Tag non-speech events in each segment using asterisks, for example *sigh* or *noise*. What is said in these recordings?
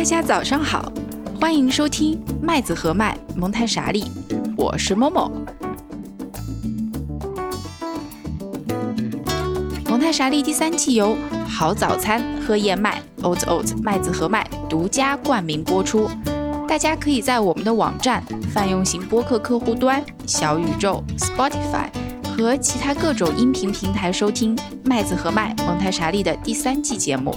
大家早上好，欢迎收听麦子和麦蒙台傻利，我是某某。蒙台傻利第三季由好早餐喝燕麦 Oat Oat 麦子和麦独家冠名播出。大家可以在我们的网站、泛用型播客客户端、小宇宙、Spotify 和其他各种音频平台收听麦子和麦蒙台傻利的第三季节目。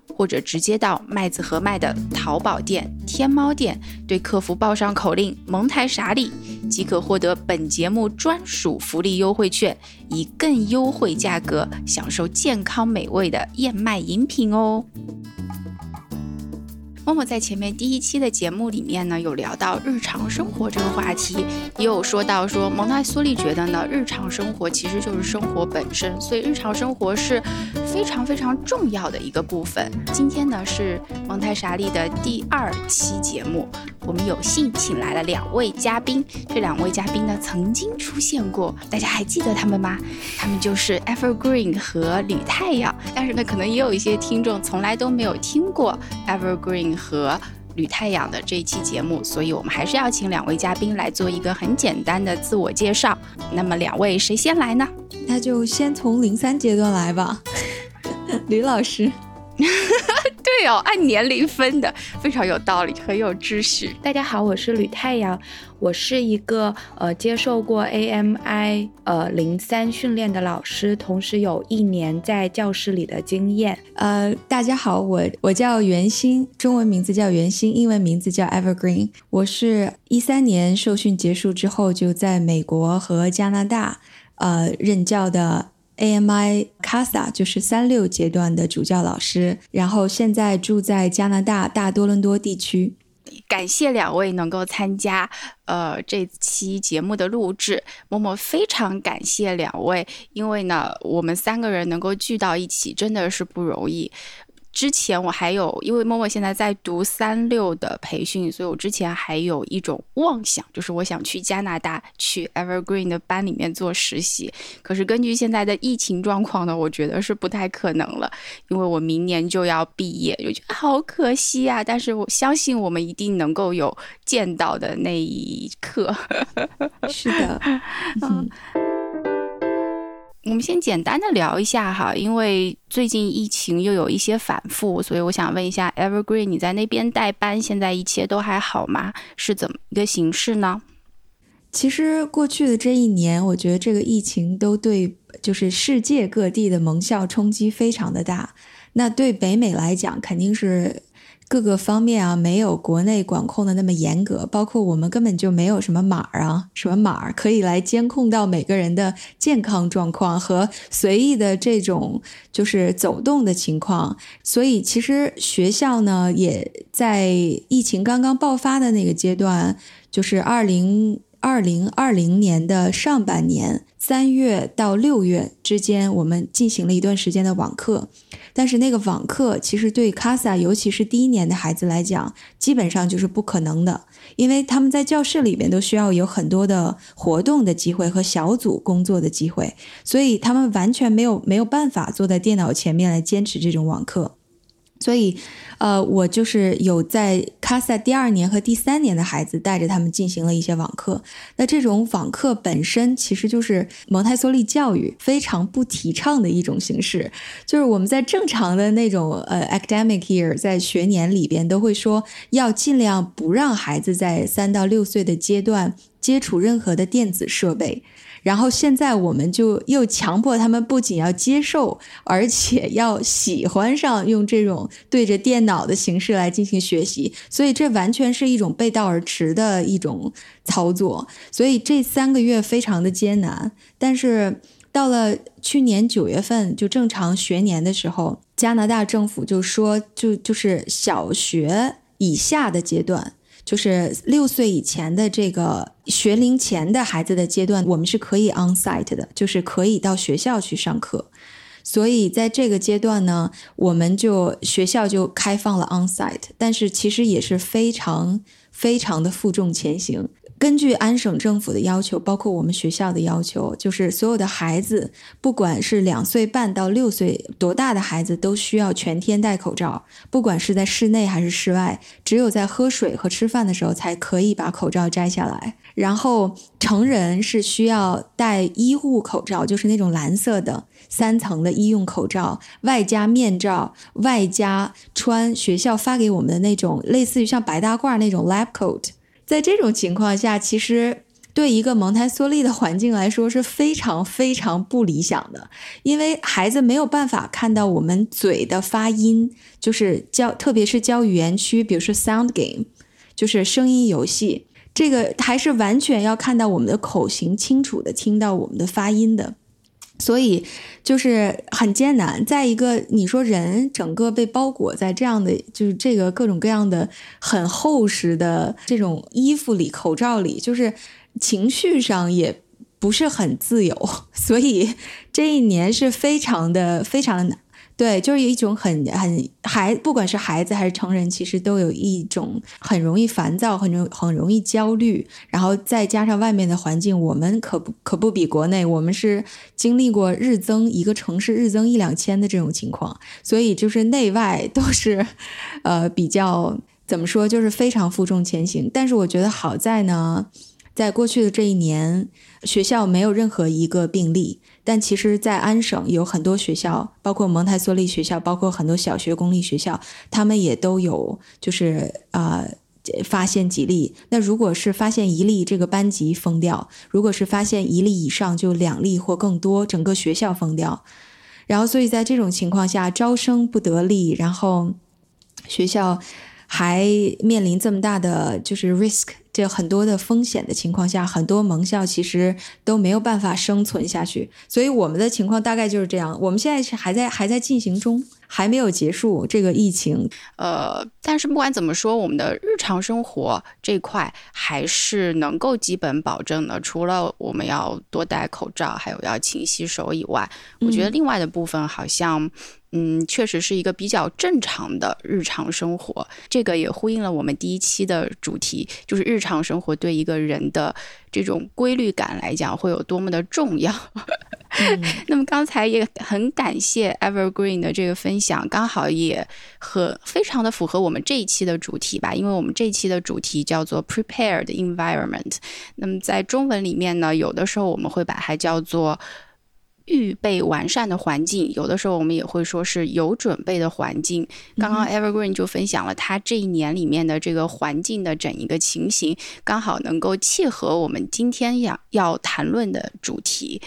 或者直接到麦子和麦的淘宝店、天猫店，对客服报上口令“蒙台傻里”，即可获得本节目专属福利优惠券，以更优惠价格享受健康美味的燕麦饮品哦。默默在前面第一期的节目里面呢，有聊到日常生活这个话题，也有说到说蒙台梭利觉得呢，日常生活其实就是生活本身，所以日常生活是非常非常重要的一个部分。今天呢是蒙台傻利的第二期节目，我们有幸请来了两位嘉宾，这两位嘉宾呢曾经出现过，大家还记得他们吗？他们就是 Evergreen 和吕太阳，但是呢，可能也有一些听众从来都没有听过 Evergreen。和吕太阳的这一期节目，所以我们还是要请两位嘉宾来做一个很简单的自我介绍。那么两位谁先来呢？那就先从零三阶段来吧，*laughs* 吕老师。*laughs* 对哦，按年龄分的，非常有道理，很有秩序。大家好，我是吕太阳，我是一个呃接受过 AMI 呃零三训练的老师，同时有一年在教室里的经验。呃，大家好，我我叫袁鑫，中文名字叫袁鑫，英文名字叫 Evergreen。我是一三年受训结束之后，就在美国和加拿大呃任教的。AMI CASA 就是三六阶段的主教老师，然后现在住在加拿大大多伦多地区。感谢两位能够参加呃这期节目的录制，默默非常感谢两位，因为呢我们三个人能够聚到一起真的是不容易。之前我还有，因为默默现在在读三六的培训，所以我之前还有一种妄想，就是我想去加拿大去 Evergreen 的班里面做实习。可是根据现在的疫情状况呢，我觉得是不太可能了，因为我明年就要毕业，就觉得好可惜啊。但是我相信我们一定能够有见到的那一刻。*laughs* 是的，嗯。我们先简单的聊一下哈，因为最近疫情又有一些反复，所以我想问一下，Evergreen，你在那边代班，现在一切都还好吗？是怎么一个形式呢？其实过去的这一年，我觉得这个疫情都对就是世界各地的盟校冲击非常的大。那对北美来讲，肯定是。各个方面啊，没有国内管控的那么严格，包括我们根本就没有什么码啊，什么码可以来监控到每个人的健康状况和随意的这种就是走动的情况。所以其实学校呢，也在疫情刚刚爆发的那个阶段，就是二零二零二零年的上半年，三月到六月之间，我们进行了一段时间的网课。但是那个网课其实对 CASA，尤其是第一年的孩子来讲，基本上就是不可能的，因为他们在教室里面都需要有很多的活动的机会和小组工作的机会，所以他们完全没有没有办法坐在电脑前面来坚持这种网课。所以，呃，我就是有在卡萨第二年和第三年的孩子带着他们进行了一些网课。那这种网课本身其实就是蒙台梭利教育非常不提倡的一种形式。就是我们在正常的那种呃 academic year 在学年里边都会说，要尽量不让孩子在三到六岁的阶段接触任何的电子设备。然后现在我们就又强迫他们不仅要接受，而且要喜欢上用这种对着电脑的形式来进行学习，所以这完全是一种背道而驰的一种操作。所以这三个月非常的艰难。但是到了去年九月份就正常学年的时候，加拿大政府就说，就就是小学以下的阶段。就是六岁以前的这个学龄前的孩子的阶段，我们是可以 on site 的，就是可以到学校去上课。所以在这个阶段呢，我们就学校就开放了 on site，但是其实也是非常非常的负重前行。根据安省政府的要求，包括我们学校的要求，就是所有的孩子，不管是两岁半到六岁多大的孩子，都需要全天戴口罩，不管是在室内还是室外，只有在喝水和吃饭的时候才可以把口罩摘下来。然后成人是需要戴医护口罩，就是那种蓝色的三层的医用口罩，外加面罩，外加穿学校发给我们的那种类似于像白大褂那种 lab coat。在这种情况下，其实对一个蒙台梭利的环境来说是非常非常不理想的，因为孩子没有办法看到我们嘴的发音，就是教，特别是教语言区，比如说 sound game，就是声音游戏，这个还是完全要看到我们的口型，清楚的听到我们的发音的。所以就是很艰难。再一个，你说人整个被包裹在这样的，就是这个各种各样的很厚实的这种衣服里、口罩里，就是情绪上也不是很自由。所以这一年是非常的、非常的难。对，就是有一种很很孩，不管是孩子还是成人，其实都有一种很容易烦躁、很容很容易焦虑，然后再加上外面的环境，我们可不可不比国内，我们是经历过日增一个城市日增一两千的这种情况，所以就是内外都是，呃，比较怎么说，就是非常负重前行。但是我觉得好在呢，在过去的这一年，学校没有任何一个病例。但其实，在安省有很多学校，包括蒙台梭利学校，包括很多小学公立学校，他们也都有，就是啊，发现几例。那如果是发现一例，这个班级封掉；如果是发现一例以上，就两例或更多，整个学校封掉。然后，所以在这种情况下，招生不得力，然后学校。还面临这么大的就是 risk，这很多的风险的情况下，很多盟校其实都没有办法生存下去。所以我们的情况大概就是这样。我们现在是还在还在进行中，还没有结束这个疫情。呃，但是不管怎么说，我们的日常生活这块还是能够基本保证的。除了我们要多戴口罩，还有要勤洗手以外，我觉得另外的部分好像。嗯，确实是一个比较正常的日常生活，这个也呼应了我们第一期的主题，就是日常生活对一个人的这种规律感来讲会有多么的重要。*laughs* 那么刚才也很感谢 Evergreen 的这个分享，刚好也和非常的符合我们这一期的主题吧，因为我们这一期的主题叫做 Prepared Environment。那么在中文里面呢，有的时候我们会把它叫做。预备完善的环境，有的时候我们也会说是有准备的环境。刚刚 Evergreen 就分享了他这一年里面的这个环境的整一个情形，刚好能够契合我们今天要要谈论的主题。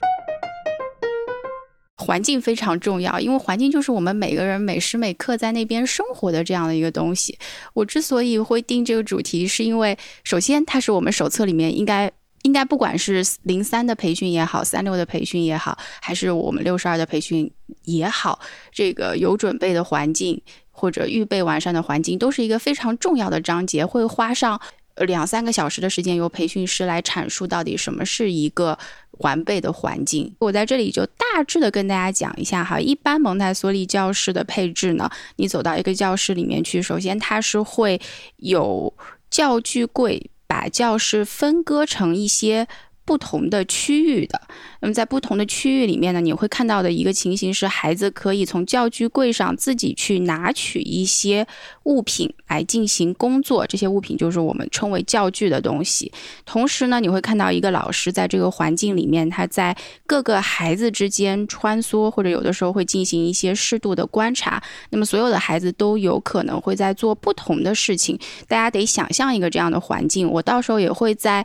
环境非常重要，因为环境就是我们每个人每时每刻在那边生活的这样的一个东西。我之所以会定这个主题，是因为首先它是我们手册里面应该。应该不管是零三的培训也好，三六的培训也好，还是我们六十二的培训也好，这个有准备的环境或者预备完善的环境，都是一个非常重要的章节，会花上两三个小时的时间，由培训师来阐述到底什么是一个完备的环境。我在这里就大致的跟大家讲一下哈，一般蒙台梭利教室的配置呢，你走到一个教室里面去，首先它是会有教具柜。把教室分割成一些。不同的区域的，那么在不同的区域里面呢，你会看到的一个情形是，孩子可以从教具柜上自己去拿取一些物品来进行工作，这些物品就是我们称为教具的东西。同时呢，你会看到一个老师在这个环境里面，他在各个孩子之间穿梭，或者有的时候会进行一些适度的观察。那么所有的孩子都有可能会在做不同的事情，大家得想象一个这样的环境。我到时候也会在。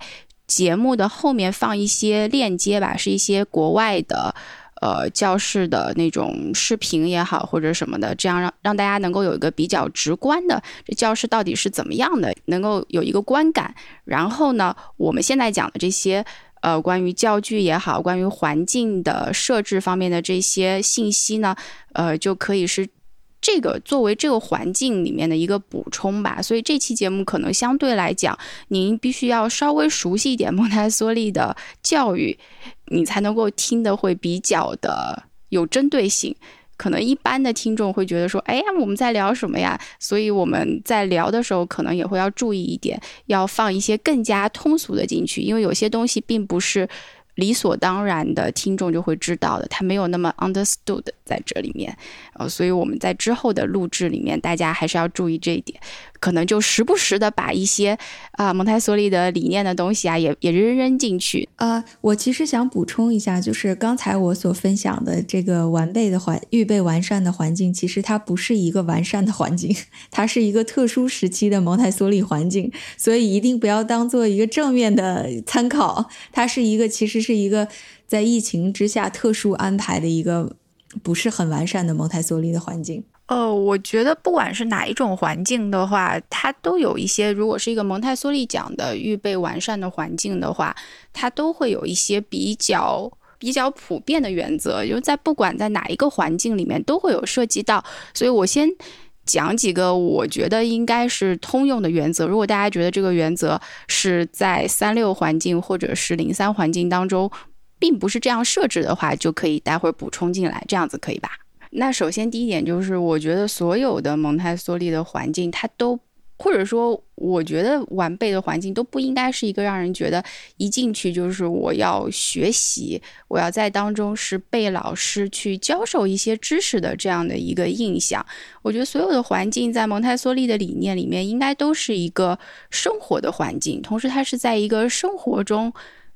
节目的后面放一些链接吧，是一些国外的，呃，教室的那种视频也好，或者什么的，这样让让大家能够有一个比较直观的这教室到底是怎么样的，能够有一个观感。然后呢，我们现在讲的这些，呃，关于教具也好，关于环境的设置方面的这些信息呢，呃，就可以是。这个作为这个环境里面的一个补充吧。所以这期节目可能相对来讲，您必须要稍微熟悉一点蒙台梭利的教育，你才能够听得会比较的有针对性。可能一般的听众会觉得说，哎呀，我们在聊什么呀？所以我们在聊的时候，可能也会要注意一点，要放一些更加通俗的进去，因为有些东西并不是。理所当然的听众就会知道的，他没有那么 understood 在这里面，呃，所以我们在之后的录制里面，大家还是要注意这一点，可能就时不时的把一些啊蒙台梭利的理念的东西啊，也也扔扔进去。呃，我其实想补充一下，就是刚才我所分享的这个完备的环预备完善的环境，其实它不是一个完善的环境，*laughs* 它是一个特殊时期的蒙台梭利环境，所以一定不要当做一个正面的参考，它是一个其实。是一个在疫情之下特殊安排的一个不是很完善的蒙台梭利的环境。呃，我觉得不管是哪一种环境的话，它都有一些。如果是一个蒙台梭利讲的预备完善的环境的话，它都会有一些比较比较普遍的原则，就在不管在哪一个环境里面都会有涉及到。所以我先。讲几个我觉得应该是通用的原则。如果大家觉得这个原则是在三六环境或者是零三环境当中，并不是这样设置的话，就可以待会儿补充进来，这样子可以吧？那首先第一点就是，我觉得所有的蒙台梭利的环境，它都。或者说，我觉得完备的环境都不应该是一个让人觉得一进去就是我要学习，我要在当中是被老师去教授一些知识的这样的一个印象。我觉得所有的环境在蒙台梭利的理念里面，应该都是一个生活的环境，同时它是在一个生活中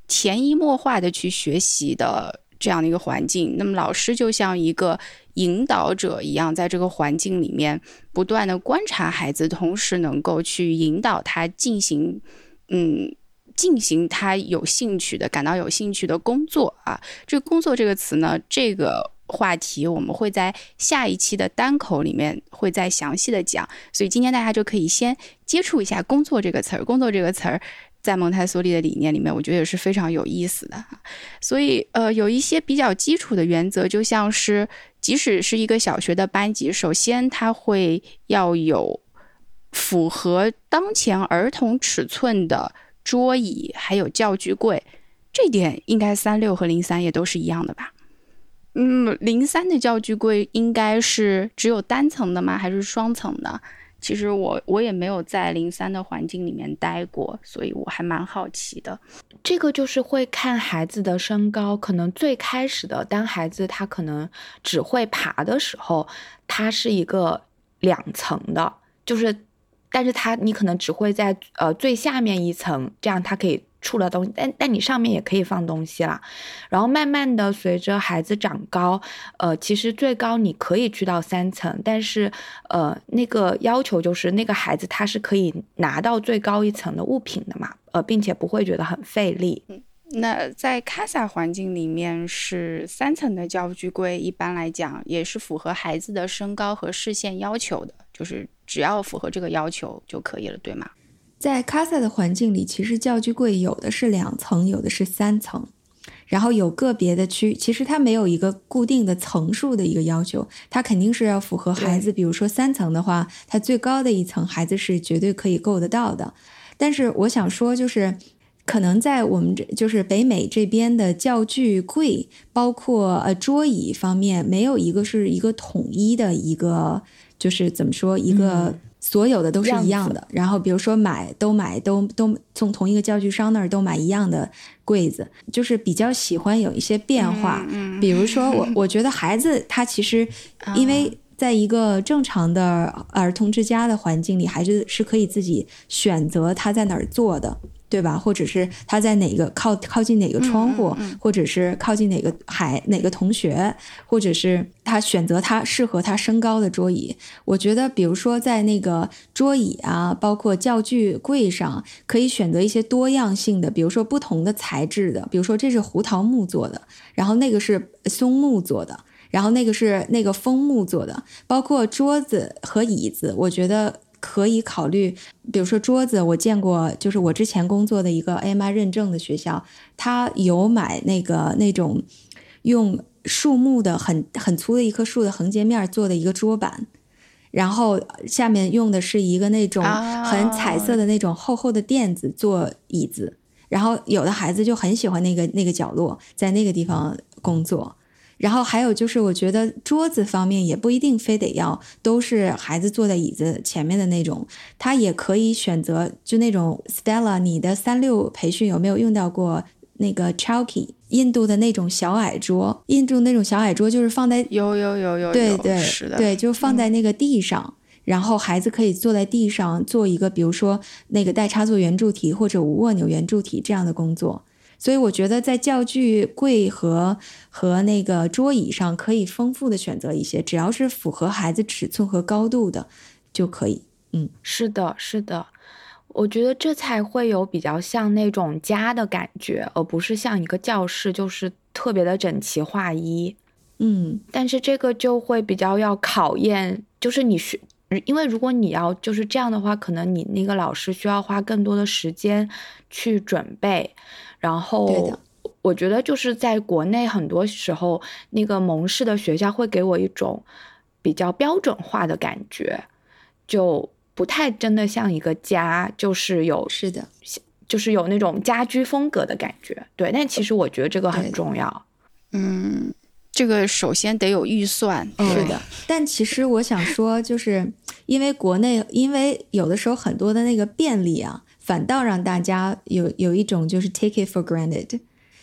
潜移默化的去学习的。这样的一个环境，那么老师就像一个引导者一样，在这个环境里面不断的观察孩子，同时能够去引导他进行，嗯，进行他有兴趣的、感到有兴趣的工作啊。这个“工作”这个词呢，这个话题我们会在下一期的单口里面会再详细的讲，所以今天大家就可以先接触一下“工作”这个词儿，“工作”这个词儿。在蒙台梭利的理念里面，我觉得也是非常有意思的。所以，呃，有一些比较基础的原则，就像是，即使是一个小学的班级，首先它会要有符合当前儿童尺寸的桌椅，还有教具柜。这点应该三六和零三也都是一样的吧？嗯，零三的教具柜应该是只有单层的吗？还是双层的？其实我我也没有在零三的环境里面待过，所以我还蛮好奇的。这个就是会看孩子的身高，可能最开始的当孩子他可能只会爬的时候，它是一个两层的，就是，但是他你可能只会在呃最下面一层，这样他可以。出了东西，但但你上面也可以放东西啦。然后慢慢的随着孩子长高，呃，其实最高你可以去到三层，但是呃，那个要求就是那个孩子他是可以拿到最高一层的物品的嘛，呃，并且不会觉得很费力。那在卡萨环境里面是三层的教具柜，一般来讲也是符合孩子的身高和视线要求的，就是只要符合这个要求就可以了，对吗？在卡萨的环境里，其实教具柜有的是两层，有的是三层，然后有个别的区，其实它没有一个固定的层数的一个要求，它肯定是要符合孩子。比如说三层的话，它最高的一层孩子是绝对可以够得到的。但是我想说，就是可能在我们这就是北美这边的教具柜，包括呃桌椅方面，没有一个是一个统一的一个，就是怎么说一个。所有的都是一样的，然后比如说买都买都都从同一个教具商那儿都买一样的柜子，就是比较喜欢有一些变化。嗯，比如说我我觉得孩子他其实因为在一个正常的儿童之家的环境里，孩子是可以自己选择他在哪儿坐的。对吧？或者是他在哪个靠靠近哪个窗户，或者是靠近哪个海哪个同学，或者是他选择他适合他身高的桌椅。我觉得，比如说在那个桌椅啊，包括教具柜上，可以选择一些多样性的，比如说不同的材质的，比如说这是胡桃木做的，然后那个是松木做的，然后那个是那个枫木做的，包括桌子和椅子，我觉得。可以考虑，比如说桌子，我见过，就是我之前工作的一个 AMI 认证的学校，他有买那个那种用树木的很很粗的一棵树的横截面做的一个桌板，然后下面用的是一个那种啊很彩色的那种厚厚的垫子做椅子，然后有的孩子就很喜欢那个那个角落，在那个地方工作。然后还有就是，我觉得桌子方面也不一定非得要都是孩子坐在椅子前面的那种，他也可以选择就那种 Stella，你的三六培训有没有用到过那个 Chalky？印度的那种小矮桌？印度那种小矮桌就是放在有有有有有，对对是的，对，就放在那个地上。然后孩子可以坐在地上做一个，比如说那个带插座圆柱体或者无蜗牛圆柱体这样的工作。所以我觉得在教具柜和和那个桌椅上可以丰富的选择一些，只要是符合孩子尺寸和高度的就可以。嗯，是的，是的，我觉得这才会有比较像那种家的感觉，而不是像一个教室，就是特别的整齐划一。嗯，但是这个就会比较要考验，就是你学，因为如果你要就是这样的话，可能你那个老师需要花更多的时间去准备。然后，我觉得就是在国内很多时候，那个蒙氏的学校会给我一种比较标准化的感觉，就不太真的像一个家，就是有是的，就是有那种家居风格的感觉。对，但其实我觉得这个很重要。嗯，这个首先得有预算，是的，但其实我想说，就是因为国内，因为有的时候很多的那个便利啊，反倒让大家有有一种就是 take it for granted，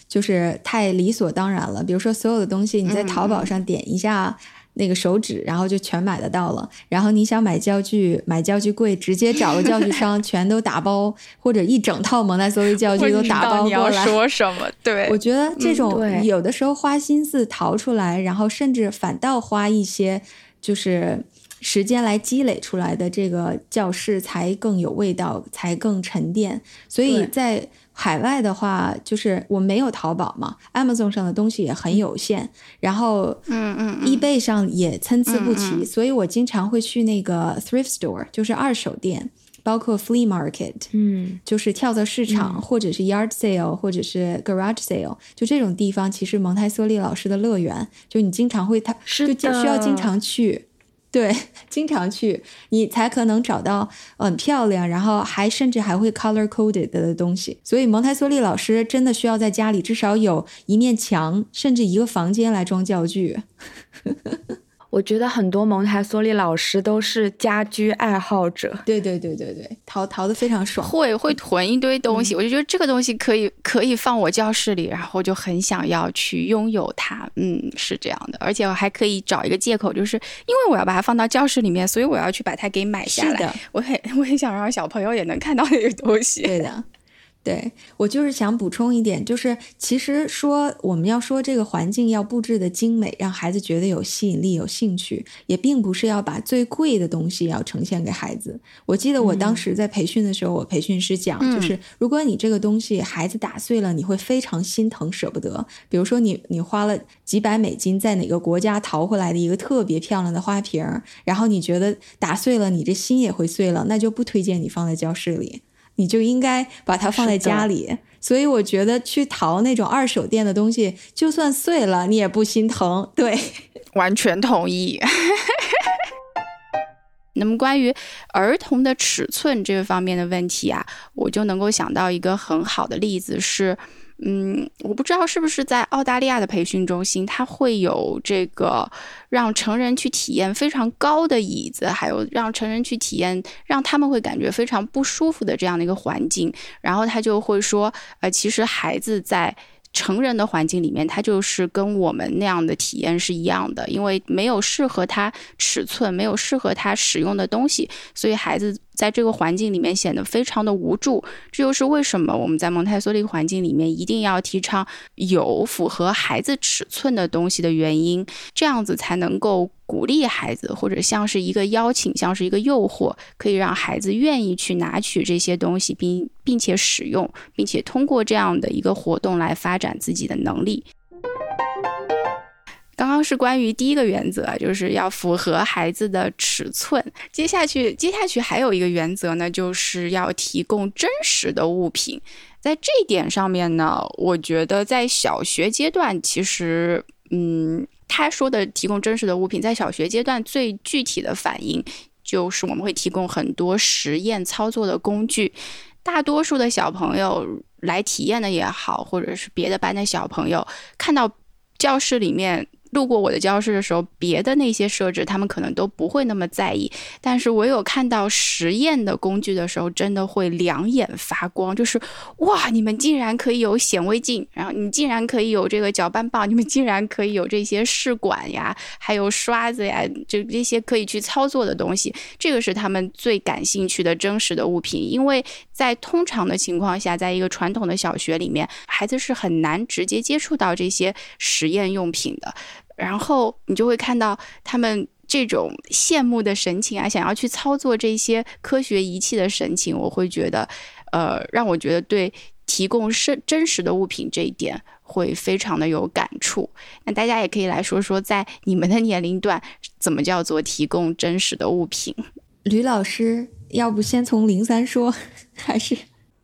就是太理所当然了。比如说，所有的东西你在淘宝上点一下那个手指，然后就全买得到了。然后你想买教具，买教具柜，直接找个教具商，全都打包，或者一整套蒙台梭利教具都打包你要过来。说什么？对，我觉得这种有的时候花心思淘出来，然后甚至反倒花一些就是时间来积累出来的这个教室才更有味道，才更沉淀。所以在海外的话，就是我没有淘宝嘛，Amazon 上的东西也很有限，然后嗯嗯嗯。eBay 上也参差不齐，嗯嗯。所以我经常会去那个 thrift store，就是二手店，包括 flea market，嗯，就是跳蚤市场，嗯。或者是 yard sale，或者是 garage sale，就这种地方，其实蒙台梭利老师的乐园，就你经常会他是就需要经常去，对，经常去，你才可能找到很漂亮，然后还甚至还会 color coded 的东西。所以蒙台梭利老师真的需要在家里至少有一面墙，甚至一个房间来装教具。*laughs* 我觉得很多蒙台梭利老师都是家居爱好者。对对对对对，淘淘的非常爽。会会囤一堆东嗯西，我就觉得这个东西可以可以放我教室里，然后就很想要去拥有它。嗯，是这样的，而且我还可以找一个借口，就是因为我要把它放到教室里面，所以我要去把它给买下来。是的，我很我很想让小朋友也能看到那个东西。对的，对我就是想补充一点，就是其实说我们要说这个环境要布置的精美，让孩子觉得有吸引力、有兴趣，也并不是要把最贵的东西要呈现给孩子。我记得我当时在培训的时候，我培训师讲，嗯就是如果你这个东西孩子打碎了，你会非常心疼、舍不得。比如说你你花了几百美金在哪个国家淘回来的一个特别漂亮的花瓶，然后你觉得打碎了，你这心也会碎了，那就不推荐你放在教室里。你就应该把它放在家里。所以我觉得去淘那种二手店的东西，就算碎了你也不心疼。*laughs* 对，完全同意。*laughs* 那么关于儿童的尺寸这个方面的问题啊，我就能够想到一个很好的例子是，嗯，我不知道是不是在澳大利亚的培训中心，它会有这个让成人去体验非常高的椅子，还有让成人去体验让他们会感觉非常不舒服的这样的一个环境。然后他就会说，呃，其实孩子在成人的环境里面，他就是跟我们那样的体验是一样的，因为没有适合他尺寸，没有适合他使用的东西，所以孩子在这个环境里面显得非常的无助。这就是为什么我们在蒙台梭利环境里面一定要提倡有符合孩子尺寸的东西的原因，这样子才能够鼓励孩子，或者像是一个邀请，像是一个诱惑，可以让孩子愿意去拿取这些东西，并并且使用，并且通过这样的一个活动来发展自己的能力。刚刚是关于第一个原则，就是要符合孩子的尺寸。接下去，接下去还有一个原则呢，就是要提供真实的物品。在这一点上面呢，我觉得在小学阶段，其实，嗯。他说的提供真实的物品，在小学阶段最具体的反应就是我们会提供很多实验操作的工具。大多数的小朋友来体验的也好，或者是别的班的小朋友看到教室里面。路过我的教室的时候，别的那些设置他们可能都不会那么在意，但是我有看到实验的工具的时候，真的会两眼发光，就是哇，你们竟然可以有显微镜，然后你竟然可以有这个搅拌棒，你们竟然可以有这些试管呀，还有刷子呀，就这些可以去操作的东西，这个是他们最感兴趣的真实的物品，因为在通常的情况下，在一个传统的小学里面，孩子是很难直接接触到这些实验用品的。然后你就会看到他们这种羡慕的神情啊，想要去操作这些科学仪器的神情，我会觉得，呃，让我觉得对提供真真实的物品这一点会非常的有感触。那大家也可以来说说，在你们的年龄段，怎么叫做提供真实的物品？吕老师，要不先从零三说，还是？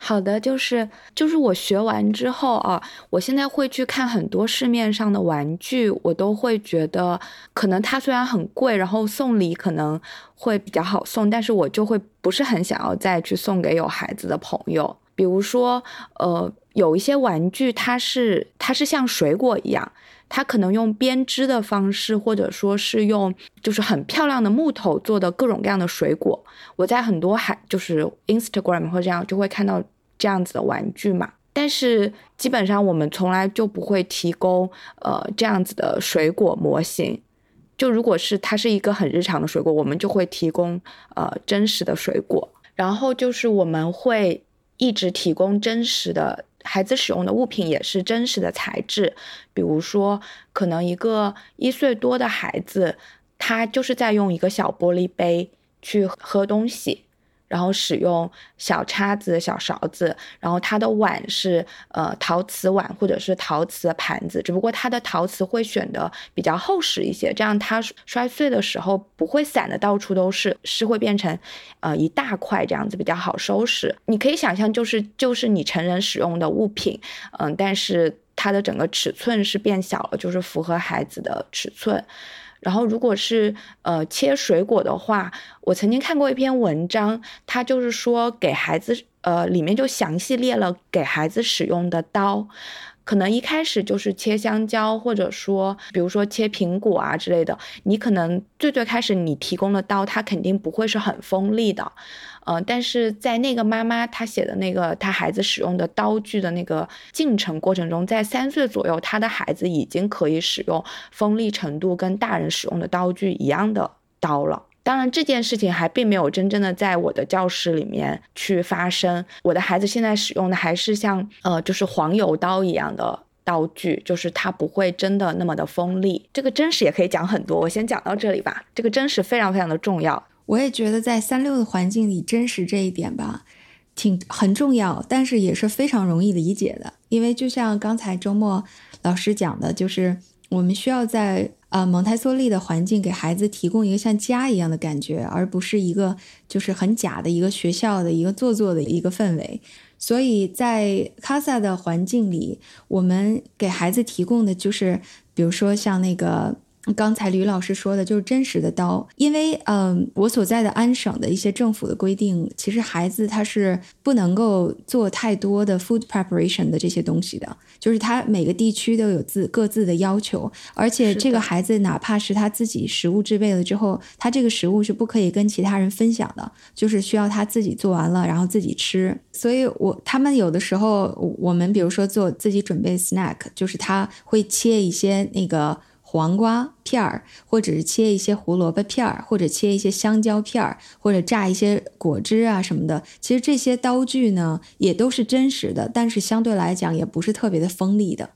好的，就是就是我学完之后啊，我现在会去看很多市面上的玩具，我都会觉得可能它虽然很贵，然后送礼可能会比较好送，但是我就会不是很想要再去送给有孩子的朋友。比如说，呃，有一些玩具它是它是像水果一样，它可能用编织的方式，或者说是用就是很漂亮的木头做的各种各样的水果。我在很多海就是 Instagram 或这样就会看到。这样子的玩具嘛，但是基本上我们从来就不会提供呃这样子的水果模型。就如果是它是一个很日常的水果，我们就会提供呃真实的水果。然后就是我们会一直提供真实的孩子使用的物品，也是真实的材质。比如说，可能一个一岁多的孩子，他就是在用一个小玻璃杯去喝东西。然后使用小叉子、小勺子，然后它的碗是呃陶瓷碗或者是陶瓷盘子，只不过它的陶瓷会选的比较厚实一些，这样它摔碎的时候不会散的到处都是，是会变成呃一大块这样子比较好收拾。你可以想象，就是就是你成人使用的物品，嗯，但是它的整个尺寸是变小了，就是符合孩子的尺寸。然后，如果是呃切水果的话，我曾经看过一篇文章，它就是说给孩子呃里面就详细列了给孩子使用的刀，可能一开始就是切香蕉，或者说比如说切苹果啊之类的，你可能最最开始你提供的刀，它肯定不会是很锋利的。嗯，但是在那个妈妈她写的那个她孩子使用的刀具的那个进程过程中，在三岁左右，她的孩子已经可以使用锋利程度跟大人使用的刀具一样的刀了。当然，这件事情还并没有真正的在我的教室里面去发生。我的孩子现在使用的还是像呃，就是黄油刀一样的刀具，就是它不会真的那么的锋利。这个真实也可以讲很多，我先讲到这里吧。这个真实非常非常的重要。我也觉得在三六的环境里，真实这一点吧，挺很重要，但是也是非常容易理解的。因为就像刚才周末老师讲的，就是我们需要在呃蒙台梭利的环境给孩子提供一个像家一样的感觉，而不是一个就是很假的一个学校的一个做作的一个氛围。所以在卡萨的环境里，我们给孩子提供的就是，比如说像那个。刚才吕老师说的就是真实的刀，因为嗯，我所在的安省的一些政府的规定，其实孩子他是不能够做太多的 food preparation 的这些东西的，就是他每个地区都有自各自的要求，而且这个孩子哪怕是他自己食物制备了之后，他这个食物是不可以跟其他人分享的，就是需要他自己做完了然后自己吃。所以我他们有的时候，我们比如说做自己准备 snack，就是他会切一些那个。黄瓜片儿，或者是切一些胡萝卜片儿，或者切一些香蕉片儿，或者榨一些果汁啊什么的。其实这些刀具呢，也都是真实的，但是相对来讲也不是特别的锋利的。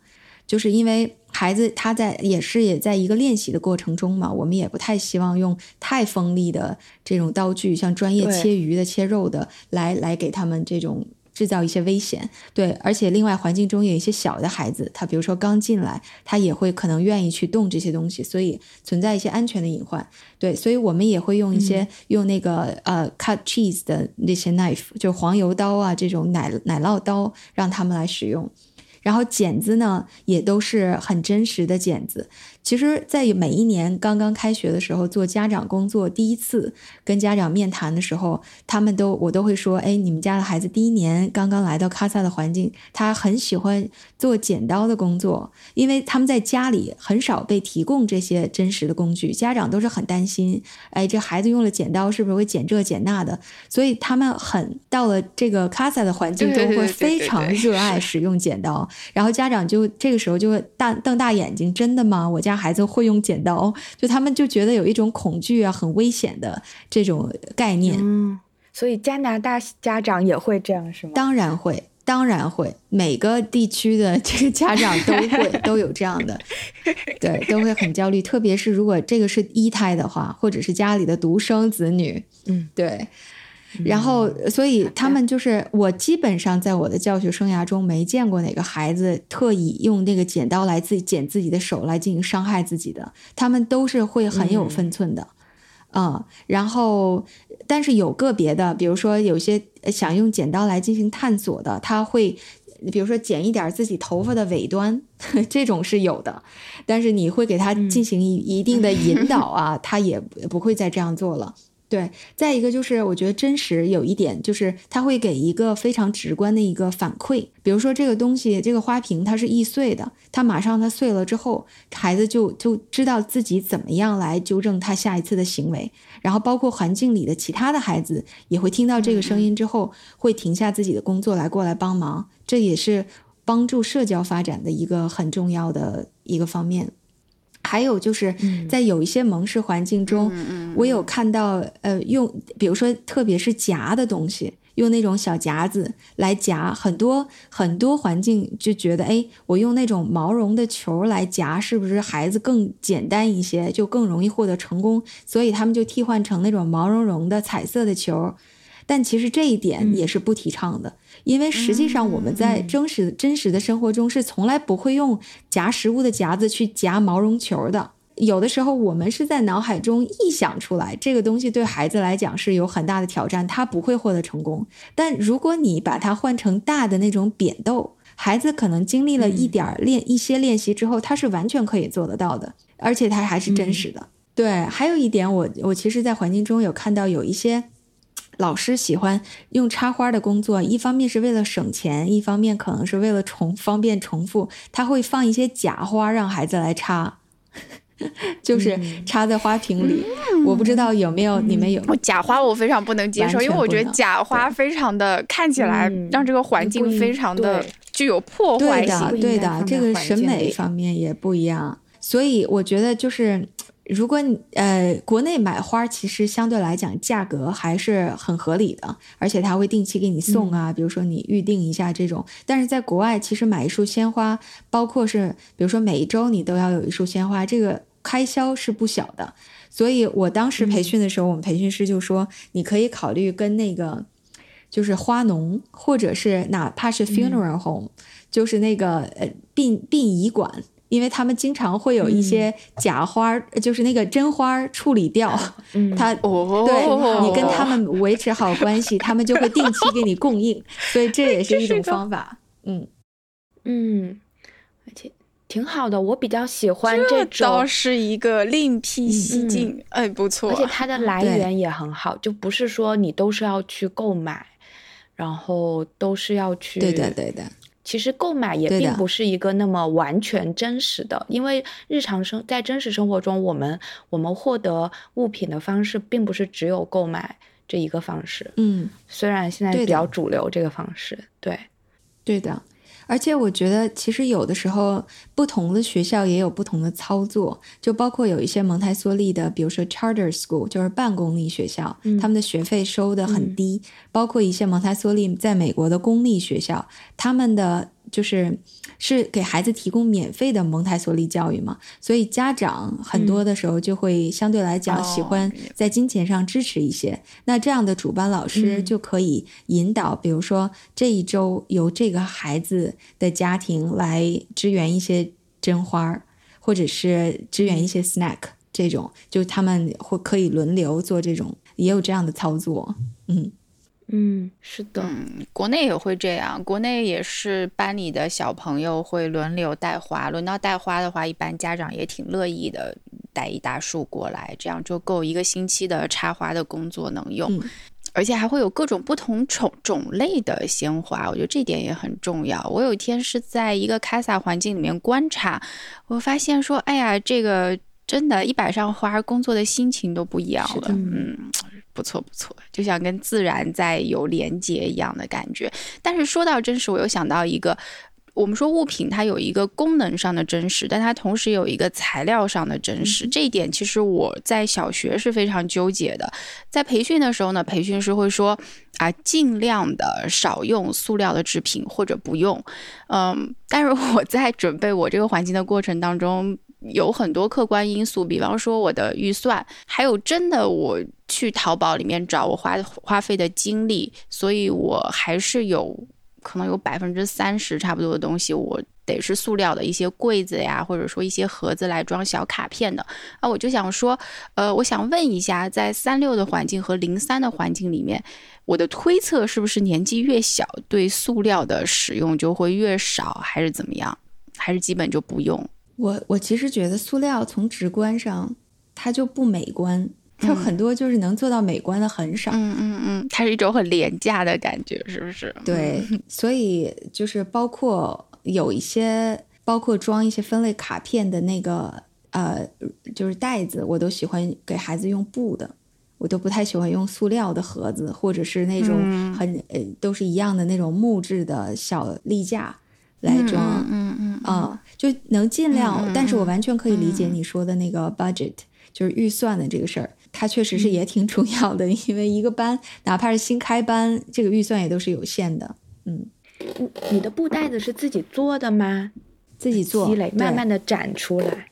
就是因为孩子他在也是也在一个练习的过程中嘛，我们也不太希望用太锋利的这种刀具，像专业切鱼的、切肉的，来来给他们这种。制造一些危险，对，而且另外环境中有一些小的孩子，他比如说刚进来，他也会可能愿意去动这些东西，所以存在一些安全的隐患，对，所以我们也会用一些用那个呃 cut cheese 的那些 knife，就黄油刀啊这种奶奶酪刀，让他们来使用。然后剪子呢也都是很真实的剪子。其实，在每一年刚刚开学的时候做家长工作，第一次跟家长面谈的时候，他们都我都会说：“哎，你们家的孩子第一年刚刚来到卡萨的环境，他很喜欢做剪刀的工作，因为他们在家里很少被提供这些真实的工具，家长都是很担心，哎，这孩子用了剪刀是不是会剪这剪那的？所以他们很到了这个卡萨的环境中会非常热爱使用剪刀，然后家长就这个时候就会大瞪大眼睛：真的吗？我家。家孩子会用剪刀，就他们就觉得有一种恐惧啊，很危险的这种概念。嗯，所以加拿大家长也会这样是吗？当然会，当然会，每个地区的这个家长都会 *laughs* 都有这样的，对，都会很焦虑。特别是如果这个是一胎的话，或者是家里的独生子女，嗯，对。然后，所以他们就是我基本上在我的教学生涯中没见过哪个孩子特意用那个剪刀来自己剪自己的手来进行伤害自己的，他们都是会很有分寸的，嗯。然后，但是有个别的，比如说有些想用剪刀来进行探索的，他会，比如说剪一点自己头发的尾端，*laughs* 这种是有的。但是你会给他进行一一定的引导啊，*laughs* 他也不会再这样做了。对，再一个就是，我觉得真实有一点，就是他会给一个非常直观的一个反馈。比如说这个东西，这个花瓶它是易碎的，它马上它碎了之后，孩子就就知道自己怎么样来纠正他下一次的行为。然后包括环境里的其他的孩子也会听到这个声音之后，会停下自己的工作来过来帮忙。这也是帮助社交发展的一个很重要的一个方面。还有就是在有一些蒙氏环境中，我有看到，呃，用比如说特别是夹的东西，用那种小夹子来夹，很多很多环境就觉得，哎，我用那种毛绒的球来夹，是不是孩子更简单一些，就更容易获得成功？所以他们就替换成那种毛茸茸的彩色的球。但其实这一点也是不提倡的，因为实际上我们在真实真实的生活中是从来不会用夹食物的夹子去夹毛绒球的。有的时候我们是在脑海中臆想出来这个东西，对孩子来讲是有很大的挑战，他不会获得成功。但如果你把它换成大的那种扁豆，孩子可能经历了一点练一些练习之后，他是完全可以做得到的，而且他还是真实的。对，还有一点，我我其实，在环境中有看到有一些。老师喜欢用插花的工作，一方面是为了省钱，一方面可能是为了重方便重复。他会放一些假花让孩子来插，*laughs* 就是插在花瓶里。我不知道有没有你们有假花，我非常不能接受，因为我觉得假花非常的看起来让这个环境非常的具有破坏性。对的，对的，这个审美方面也不一样，所以我觉得就是。如果你呃，国内买花其实相对来讲价格还是很合理的，而且他会定期给你送啊，比如说你预定一下这种。但是在国外，其实买一束鲜花，包括是比如说每一周你都要有一束鲜花，这个开销是不小的。所以我当时培训的时候，我们培训师就说，你可以考虑跟那个就是花农，或者是哪怕是 funeral home，就是那个呃殡殡仪馆。因为他们经常会有一些假花，就是那个真花处理掉，*laughs* 他哦对你跟他们维持好关系，他们就会定期给你供应，所以这也是一种方法。嗯 *laughs* 嗯，而且挺好的，我比较喜欢这种，倒是一个另辟蹊径，哎，不错。而且它的来源也很好，就不是说你都是要去购买，然后都是要去，对的对的。其实购买也并不是一个那么完全真实的，因为日常生在真实生活中，我们我们获得物品的方式并不是只有购买这一个方式。嗯，虽然现在比较主流这个方式，对，对的。而且我觉得，其实有的时候，不同的学校也有不同的操作，就包括有一些蒙台梭利的，比如说 charter school，就是半公立学校，他们的学费收的很低；包括一些蒙台梭利在美国的公立学校，他们的。就是是给孩子提供免费的蒙台梭利教育嘛，所以家长很多的时候就会相对来讲喜欢在金钱上支持一些。那这样的主班老师就可以引导，比如说这一周由这个孩子的家庭来支援一些真花儿，或者是支援一些 snack 这种，就他们会可以轮流做这种，也有这样的操作。嗯嗯，是的，嗯，国内也会这样，国内也是班里的小朋友会轮流带花，轮到带花的话，一般家长也挺乐意的，带一大束过来，这样就够一个星期的插花的工作能用，嗯而且还会有各种不同种种类的鲜花，我觉得这点也很重要。我有一天是在一个开撒环境里面观察，我发现说，哎呀，这个真的，一摆上花，工作的心情都不一样了，嗯。不错不错，就像跟自然在有连接一样的感觉。但是说到真实，我又想到一个，我们说物品它有一个功能上的真实，但它同时有一个材料上的真实。这一点其实我在小学是非常纠结的。在培训的时候呢，培训师会说啊，尽量的少用塑料的制品或者不用。嗯，但是我在准备我这个环境的过程当中。有很多客观因素，比方说我的预算，还有真的我去淘宝里面找我花花费的精力，所以我还是有可能有百分之三十差不多的东西，我得是塑料的一些柜子呀，或者说一些盒子来装小卡片的啊。我就想说，呃，我想问一下，在三六的环境和零三的环境里面，我的推测是不是年纪越小，对塑料的使用就会越少，还是怎么样？还是基本就不用？我我其实觉得塑料从直观上它就不美观，它很多就是能做到美观的很少。嗯嗯嗯，它是一种很廉价的感觉，是不是？对，所以就是包括有一些，包括装一些分类卡片的那个呃，就是袋子，我都喜欢给孩子用布的，我都不太喜欢用塑料的盒子，或者是那种很、呃都是一样的那种木质的小立架。来装，嗯嗯啊，就能尽量，但是我完全可以理解你说的那个 budget，、就是预算的这个事儿，它确实是也挺重要的，因为一个班哪怕是新开班，这个预算也都是有限的，嗯，你你的布袋子是自己做的吗？自己做积累，慢慢的展出来，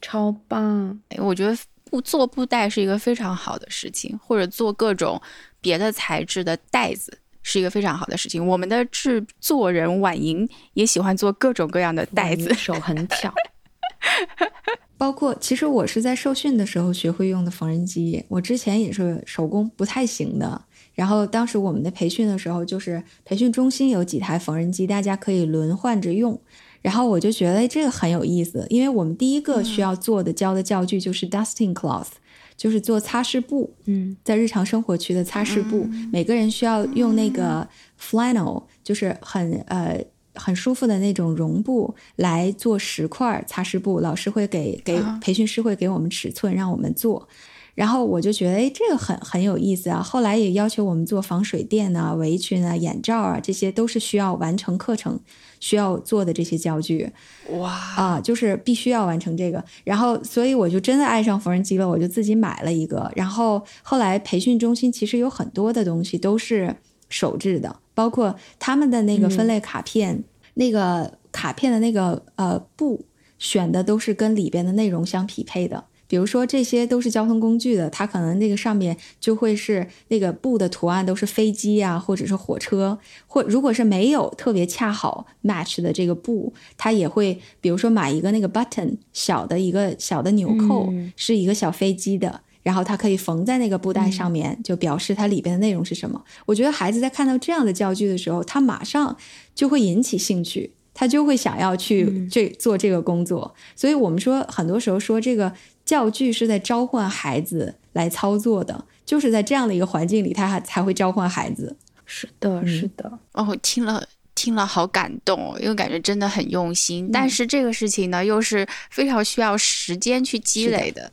超棒。哎我觉得布做布袋是一个非常好的事情，或者做各种别的材质的袋子。是一个非常好的事情。我们的制作人婉莹也喜欢做各种各样的袋子，手很巧。*laughs* 包括其实我是在受训的时候学会用的缝纫机，我之前也是手工不太行的。然后当时我们的培训的时候，就是培训中心有几台缝纫机，大家可以轮换着用。然后我就觉得这个很有意思，因为我们第一个需要做的教的教具就是 dusting cloth，就是做擦拭布。嗯，在日常生活区的擦拭布，每个人需要用那个 flannel，就是很呃很舒服的那种绒布来做十块擦拭布。老师会给给啊培训师会给我们尺寸让我们做，然后我就觉得哎这个很很有意思啊。后来也要求我们做防水垫啊、围裙啊、眼罩啊，这些都是需要完成课程需要做的这些教具。哇啊，就是必须要完成这个，然后所以我就真的爱上缝纫机了，我就自己买了一个。然后后来培训中心其实有很多的东西都是手制的，包括他们的那个分类卡片，那个卡片的那个呃布选的都是跟里边的内容相匹配的。比如说这些都是交通工具的，它可能那个上面就会是那个布的图案都是飞机啊，或者是火车，或如果是没有特别恰好 match 的这个布，它也会比如说买一个那个 button 小的一个小的纽扣，嗯是一个小飞机的。然后它可以缝在那个布袋上面，就表示它里边的内容是什么。我觉得孩子在看到这样的教具的时候，他马上就会引起兴趣，他就会想要去这做这个工作。所以我们说，很多时候说这个教具是在召唤孩子来操作的，就是在这样的一个环境里，他还才会召唤孩子。是的，是的。哦，听了。听了好感动哦，因为感觉真的很用心。但是这个事情呢，又是非常需要时间去积累的。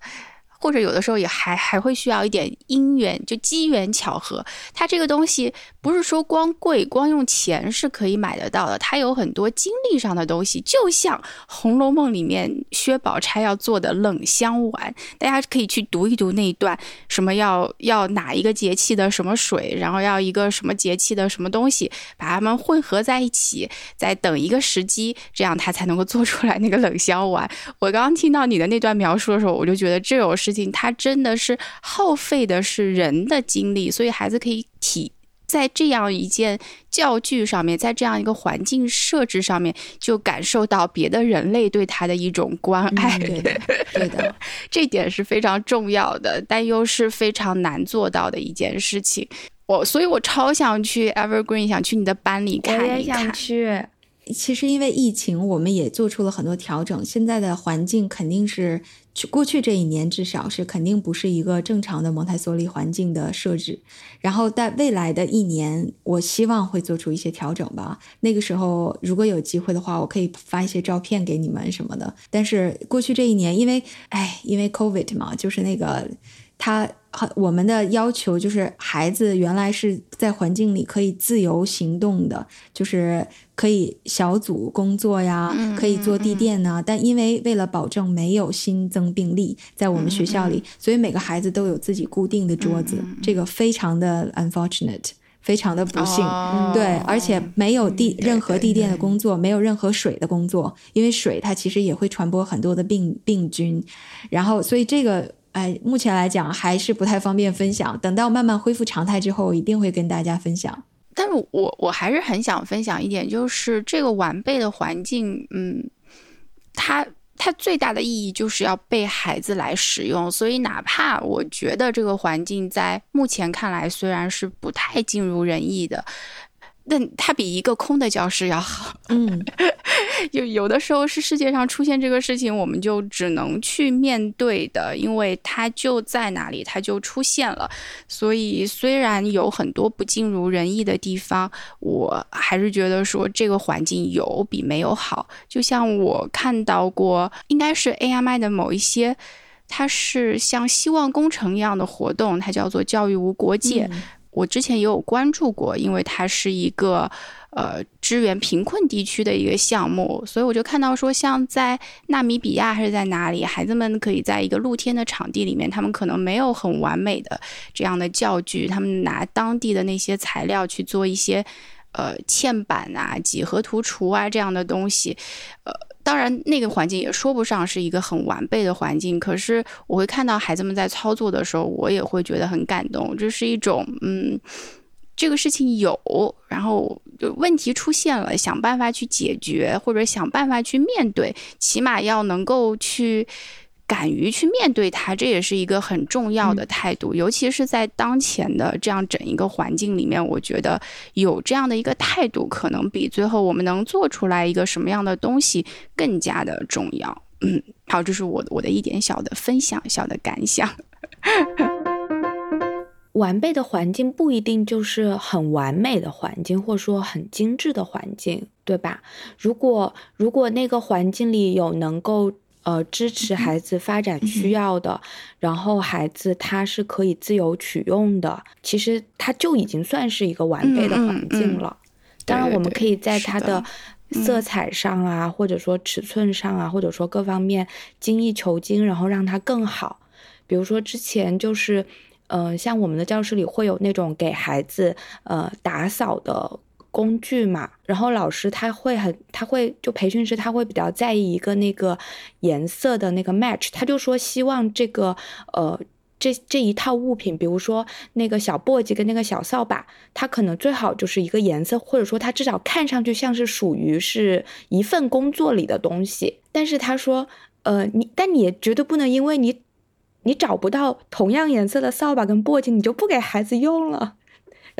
或者有的时候也还还会需要一点因缘，就机缘巧合。它这个东西不是说光贵，光用钱是可以买得到的，它有很多精力上的东西。就像《红楼梦》里面薛宝钗要做的冷香丸，大家可以去读一读那一段，什么要要哪一个节气的什么水，然后要一个什么节气的什么东西，把它们混合在一起，再等一个时机，这样它才能够做出来那个冷香丸。我刚刚听到你的那段描述的时候，我就觉得这种事情它真的是耗费的是人的精力，所以孩子可以体在这样一件教具上面，在这样一个环境设置上面，就感受到别的人类对他的一种关爱。对的，对的，*laughs* 这点是非常重要的，但又是非常难做到的一件事情。我所以，我超想去 Evergreen，想去你的班里看一看。我也想去。其实因为疫情，我们也做出了很多调整。现在的环境肯定是，去过去这一年至少是肯定不是一个正常的蒙台梭利环境的设置。然后在未来的一年，我希望会做出一些调整吧。那个时候如果有机会的话，我可以发一些照片给你们什么的。但是过去这一年，因为哎，因为 COVID 嘛，就是那个他。我们的要求就是孩子原来是在环境里可以自由行动的，就是可以小组工作呀，可以做地垫呐。但因为为了保证没有新增病例在我们学校里，所以每个孩子都有自己固定的桌子。这个非常的 unfortunate，非常的不幸。对，而且没有地任何地垫的工作，没有任何水的工作，因为水它其实也会传播很多的病病菌。然后，所以这个。哎，目前来讲还是不太方便分享。等到慢慢恢复常态之后，一定会跟大家分享。但是我我还是很想分享一点，就是这个完备的环境，嗯，它它最大的意义就是要被孩子来使用。所以，哪怕我觉得这个环境在目前看来虽然是不太尽如人意的。那它比一个空的教室要好。嗯，有 *laughs* 有的时候是世界上出现这个事情，我们就只能去面对的，因为它就在哪里，它就出现了。所以虽然有很多不尽如人意的地方，我还是觉得说这个环境有比没有好。就像我看到过，应该是 AMI 的某一些，它是像希望工程一样的活动，它叫做教育无国界。我之前也有关注过，因为它是一个呃支援贫困地区的一个项目，所以我就看到说，像在纳米比亚还是在哪里，孩子们可以在一个露天的场地里面，他们可能没有很完美的这样的教具，他们拿当地的那些材料去做一些呃嵌板啊、几何图除啊这样的东西，呃。当然，那个环境也说不上是一个很完备的环境，可是我会看到孩子们在操作的时候，我也会觉得很感动。这是一种，嗯，这个事情有，然后就问题出现了，想办法去解决，或者想办法去面对，起码要能够去。敢于去面对它，这也是一个很重要的态度，尤其是在当前的这样整一个环境里面，我觉得有这样的一个态度，可能比最后我们能做出来一个什么样的东西更加的重要。嗯，好，这是我我的一点小的分享，小的感想。*laughs* 完备的环境不一定就是很完美的环境，或者说很精致的环境，对吧？如果如果那个环境里有能够。呃，支持孩子发展需要的，然后孩子他是可以自由取用的，其实他就已经算是一个完备的环境了。当然，我们可以在它的色彩上啊，或者说尺寸上啊，或者说各方面精益求精，然后让它更好。比如说之前就是，嗯，像我们的教室里会有那种给孩子呃打扫的。工具嘛，然后老师他会很，他会就培训师他会比较在意一个那个颜色的那个 match，他就说希望这个呃这这一套物品，比如说那个小簸箕跟那个小扫把，它可能最好就是一个颜色，或者说它至少看上去像是属于是一份工作里的东西。但是他说，呃，你但你也绝对不能因为你你找不到同样颜色的扫把跟簸箕，你就不给孩子用了。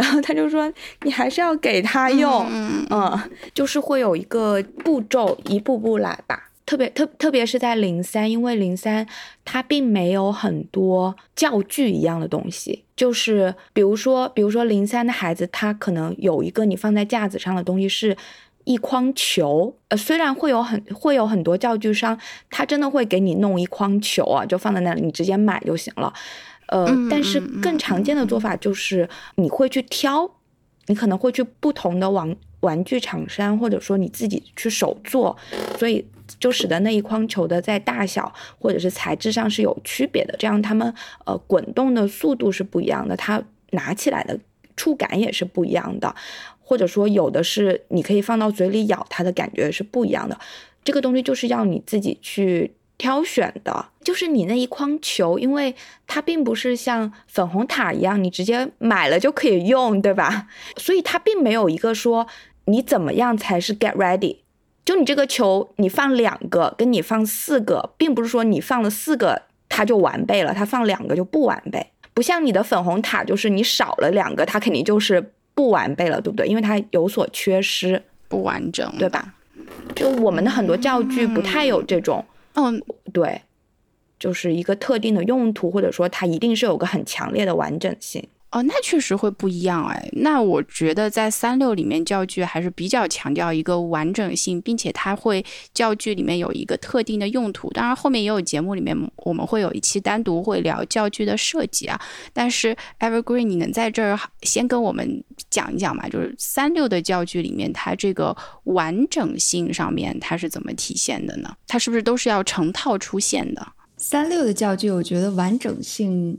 然后他就说：“你还是要给他用，嗯，就是会有一个步骤，一步步来吧。特别特特别是在零三，因为零三它并没有很多教具一样的东西，就是比如说，比如说零三的孩子，他可能有一个你放在架子上的东西是一筐球，呃，虽然会有很会有很多教具商，他真的会给你弄一筐球啊，就放在那里，你直接买就行了。”呃，但是更常见的做法就是你会去挑，你可能会去不同的玩玩具厂商，或者说你自己去手做，所以就使得那一筐球的在大小或者是材质上是有区别的，这样它们呃滚动的速度是不一样的，它拿起来的触感也是不一样的，或者说有的是你可以放到嘴里咬它的感觉是不一样的，这个东西就是要你自己去。挑选的就是你那一筐球，因为它并不是像粉红塔一样，你直接买了就可以用，对吧？所以它并没有一个说你怎么样才是 get ready。就你这个球，你放两个跟你放四个，并不是说你放了四个它就完备了，它放两个就不完备。不像你的粉红塔，就是你少了两个，它肯定就是不完备了，对不对？因为它有所缺失，不完整，对吧？就我们的很多教具不太有这种，嗯，对，就是一个特定的用途，或者说它一定是有个很强烈的完整性。哦，那确实会不一样哎。那我觉得在三六里面教具还是比较强调一个完整性，并且它会教具里面有一个特定的用途。当然后面也有节目里面我们会有一期单独会聊教具的设计啊。但是 Evergreen，你能在这儿先跟我们讲一讲吗？就是三六的教具里面它这个完整性上面它是怎么体现的呢？它是不是都是要成套出现的？三六的教具，我觉得完整性。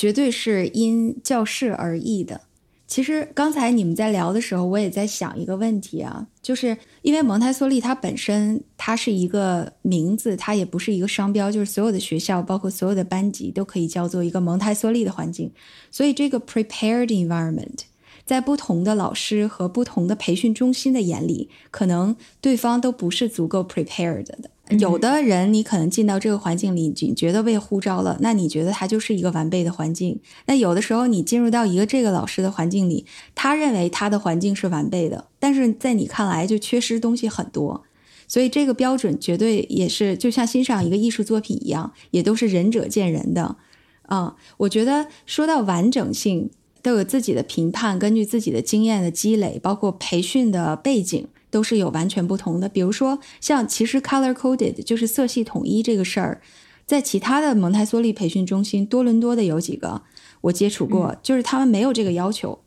绝对是因教室而异的。其实刚才你们在聊的时候，我也在想一个问题啊，就是因为蒙台梭利它本身它是一个名字，它也不是一个商标，就是所有的学校，包括所有的班级都可以叫做一个蒙台梭利的环境。所以这个 prepared environment 在不同的老师和不同的培训中心的眼里，可能对方都不是足够 prepared 的。有的人，你可能进到这个环境里，你觉得被呼召了，那你觉得他就是一个完备的环境。那有的时候，你进入到一个这个老师的环境里，他认为他的环境是完备的，但是在你看来就缺失东西很多。所以这个标准绝对也是就像欣赏一个艺术作品一样，也都是仁者见仁的。啊，我觉得说到完整性，都有自己的评判，根据自己的经验的积累，包括培训的背景。都是有完全不同的。比如说，像其实 color coded 就是色系统一这个事儿，在其他的蒙台梭利培训中心，多伦多的有几个我接触过，就是他们没有这个要求。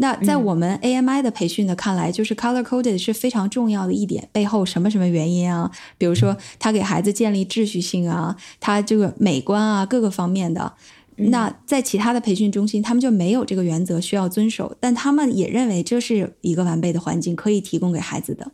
那在我们 AMI 的培训的看来，就是 color coded 是非常重要的一点，背后什么什么原因啊？比如说，他给孩子建立秩序性啊，他这个美观啊，各个方面的。那在其他的培训中心，他们就没有这个原则需要遵守，但他们也认为这是一个完备的环境，可以提供给孩子的。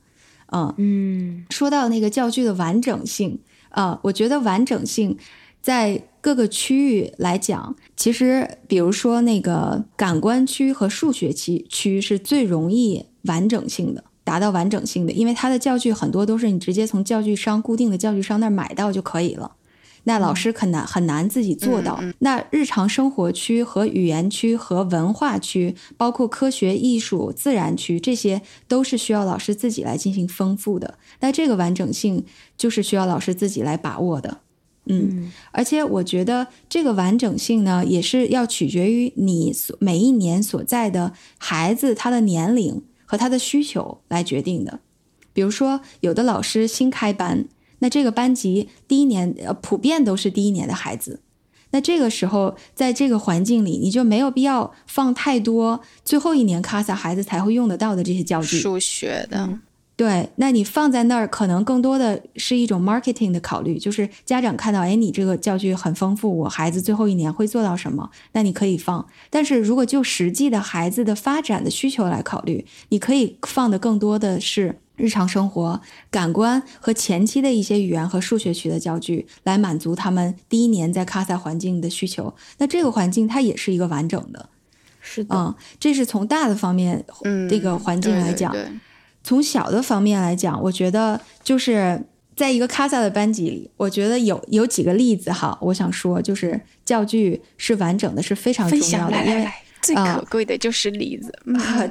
嗯嗯，说到那个教具的完整性啊，我觉得完整性在各个区域来讲，其实比如说那个感官区和数学区区是最容易完整性的，达到完整性的，因为它的教具很多都是你直接从教具商固定的教具商那儿买到就可以了。那老师很难很难自己做到。那日常生活区和语言区和文化区，包括科学、艺术、自然区，这些都是需要老师自己来进行丰富的。那这个完整性就是需要老师自己来把握的。嗯，而且我觉得这个完整性呢，也是要取决于你所每一年所在的孩子他的年龄和他的需求来决定的。比如说，有的老师新开班。那这个班级第一年，呃，普遍都是第一年的孩子。那这个时候，在这个环境里，你就没有必要放太多最后一年卡萨孩子才会用得到的这些教具，数学的。对，那你放在那儿，可能更多的是一种 marketing 的考虑，就是家长看到，哎，你这个教具很丰富，我孩子最后一年会做到什么，那你可以放。但是如果就实际的孩子的发展的需求来考虑，你可以放的更多的是。日常生活、感官和前期的一些语言和数学区的教具，来满足他们第一年在卡萨环境的需求。那这个环境它也是一个完整的，是的，嗯，这是从大的方面，嗯，这个环境来讲。从小的方面来讲，我觉得就是在一个卡萨的班级里，我觉得有有几个例子哈，我想说，就是教具是完整的，是非常重要的，因为。最可贵的就是例子，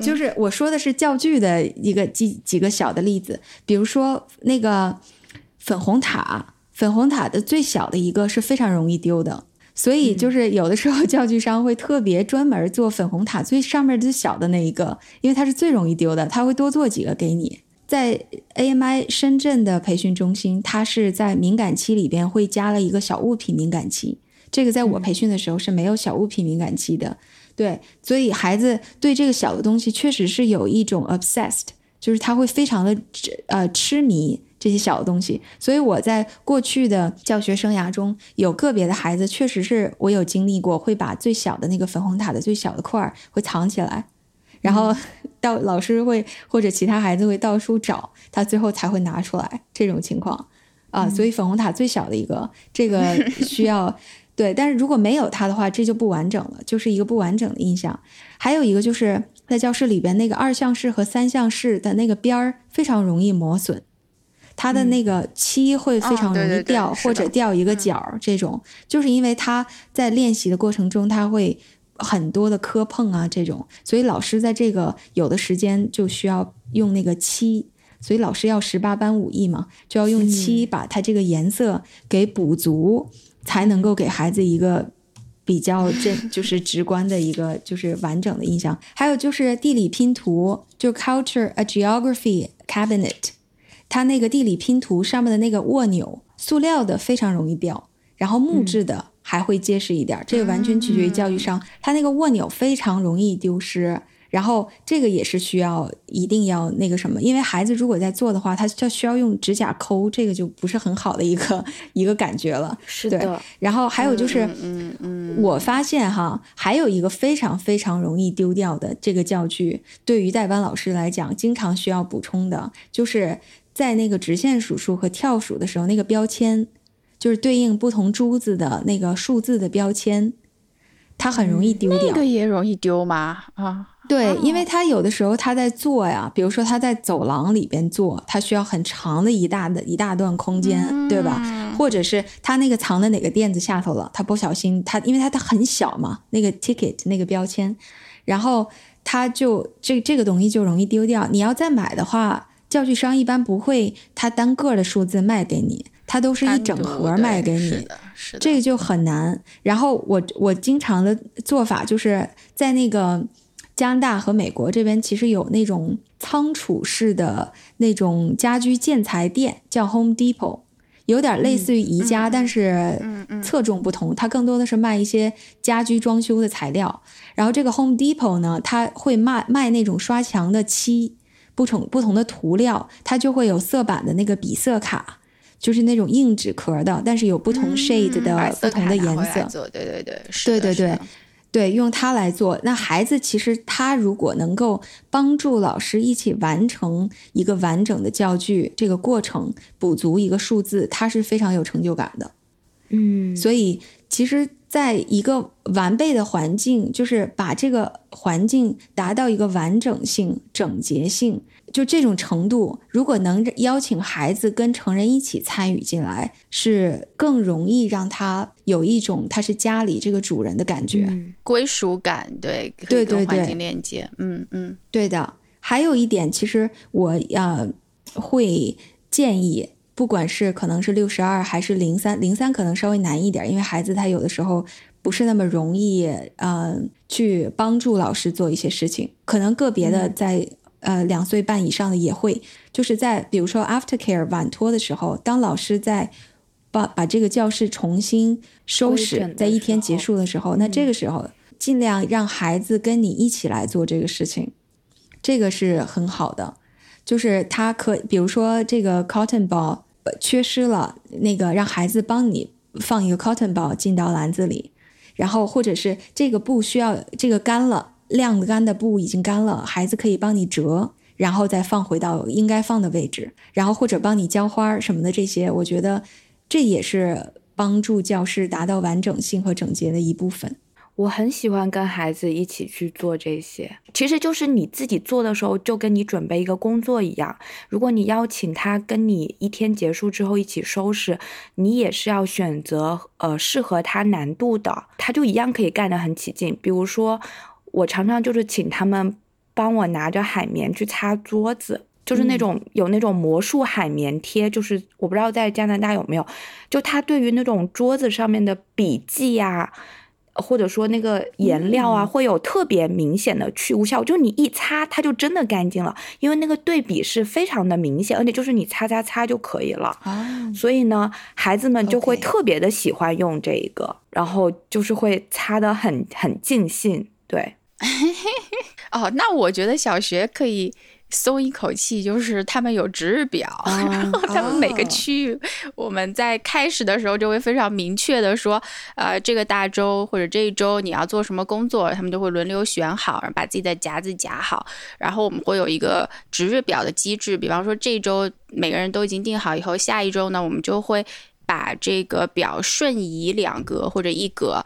就是我说的是教具的一个几几个小的例子，比如说那个粉红塔，粉红塔的最小的一个是非常容易丢的，所以就是有的时候 *laughs* 教具商会特别专门做粉红塔最上面最小的那一个，因为它是最容易丢的，他会多做几个给你。在 AMI 深圳的培训中心，它是在敏感期里边会加了一个小物品敏感期，这个在我培训的时候是没有小物品敏感期的。对，所以孩子对这个小的东西确实是有一种 obsessed，就是他会非常的呃痴迷这些小的东西。所以我在过去的教学生涯中，有个别的孩子确实是我有经历过，会把最小的那个粉红塔的最小的块儿会藏起来，然后 *laughs* 到老师会或者其他孩子会到处找，他最后才会拿出来这种情况啊。所以粉红塔最小的一个，这个需要。对，但是如果没有它的话，这就不完整了，就是一个不完整的印象。还有一个就是在教室里边那个二项式和三项式的那个边儿非常容易磨损，它的那个漆会非常容易掉，或者掉一个角儿，这种。就是因为他在练习的过程中，他会很多的磕碰啊，这种，所以老师在这个有的时间就需要用那个漆，所以老师要十八般武艺嘛，就要用漆把它这个颜色给补足，才能够给孩子一个。比较真 *laughs* 就是直观的一个就是完整的印象，还有就是地理拼图，就 culture a geography cabinet，它那个地理拼图上面的那个蜗钮，塑料的非常容易掉，然后木质的还会结实一点，这个完全取决于教育商，它那个蜗钮非常容易丢失。然后这个也是需要一定要那个什么，因为孩子如果在做的话，他就需要用指甲抠，这个就不是很好的一个 *laughs* 一个感觉了。是的。然后还有就是，嗯嗯，我发现哈，还有一个非常非常容易丢掉的这个教具，对于代班老师来讲，经常需要补充的，就是在那个直线数数和跳数的时候，那个标签，就是对应不同珠子的那个数字的标签，它很容易丢掉。那个也容易丢吗？啊？对，因为他有的时候他在做呀，比如说他在走廊里边做，他需要很长的一大的一大段空间，对吧？或者是他那个藏在哪个垫子下头了，他不小心他，因为他他很小嘛，那个 ticket 那个标签，然后他就这这个东西就容易丢掉。你要再买的话，教具商一般不会他单个的数字卖给你，他都是一整盒卖给你，是的这个就很难。然后我我经常的做法就是在那个。加拿大和美国这边其实有那种仓储式的那种家居建材店，叫 Home Depot，有点类似于宜家，但是侧重不同。它更多的是卖一些家居装修的材料。然后这个 Home Depot 呢，它会卖卖那种刷墙的漆，不同不同的涂料，它就会有色板的那个比色卡，就是那种硬纸壳的，但是有不同 shade 的不同的颜色。对对对，对对对。对，用它来做。那孩子其实他如果能够帮助老师一起完成一个完整的教具，这个过程补足一个数字，他是非常有成就感的。嗯，所以其实在一个完备的环境，就是把这个环境达到一个完整性、整洁性。就这种程度，如果能邀请孩子跟成人一起参与进来，是更容易让他有一种他是家里这个主人的感觉，归属感，对，对对对，环境链接，嗯嗯，对的。还有一点，其实我要会建议，不管是可能是六十二还是零三，零三可能稍微难一点，因为孩子他有的时候不是那么容易，嗯，去帮助老师做一些事情，可能个别的在。呃，两岁半以上的也会，就是在比如说 aftercare 晚托的时候，当老师在把把这个教室重新收拾，在一天结束的时候，那这个时候尽量让孩子跟你一起来做这个事情，这个是很好的。就是他可，比如说这个 cotton ball 缺失了，那个让孩子帮你放一个 cotton ball 进到篮子里，然后或者是这个布需要这个干了。晾干的布已经干了，孩子可以帮你折，然后再放回到应该放的位置，然后或者帮你浇花什么的，这些我觉得这也是帮助教室达到完整性和整洁的一部分。我很喜欢跟孩子一起去做这些，其实就是你自己做的时候，就跟你准备一个工作一样。如果你邀请他跟你一天结束之后一起收拾，你也是要选择呃适合他难度的，他就一样可以干得很起劲。比如说。我常常就是请他们帮我拿着海绵去擦桌子，就是那种有那种魔术海绵贴，就是我不知道在加拿大有没有，就它对于那种桌子上面的笔记呀，或者说那个颜料啊，会有特别明显的去污效，就你一擦它就真的干净了，因为那个对比是非常的明显，而且就是你擦擦擦就可以了。所以呢，孩子们就会特别的喜欢用这一个，然后就是会擦的很很尽兴，对。*laughs* 哦，那我觉得小学可以松一口气，就是他们有值日表，然后他们每个区域，我们在开始的时候就会非常明确的说，呃，这个大周或者这一周你要做什么工作，他们就会轮流选好，然后把自己的夹子夹好，然后我们会有一个值日表的机制，比方说这周每个人都已经定好以后，下一周呢，我们就会把这个表瞬移两格或者一格。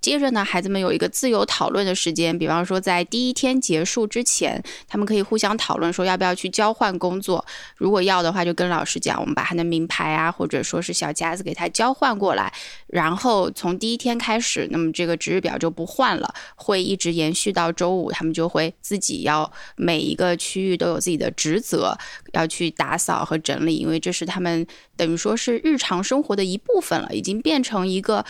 接着呢，孩子们有一个自由讨论的时间，比方说在第一天结束之前，他们可以互相讨论说要不要去交换工作。如果要的话，就跟老师讲，我们把他的名牌啊，或者说是小夹子给他交换过来。然后从第一天开始，那么这个值日表就不换了，会一直延续到周五。他们就会自己要每一个区域都有自己的职责，要去打扫和整理，因为这是他们等于说是日常生活的一部分了，已经变成一个。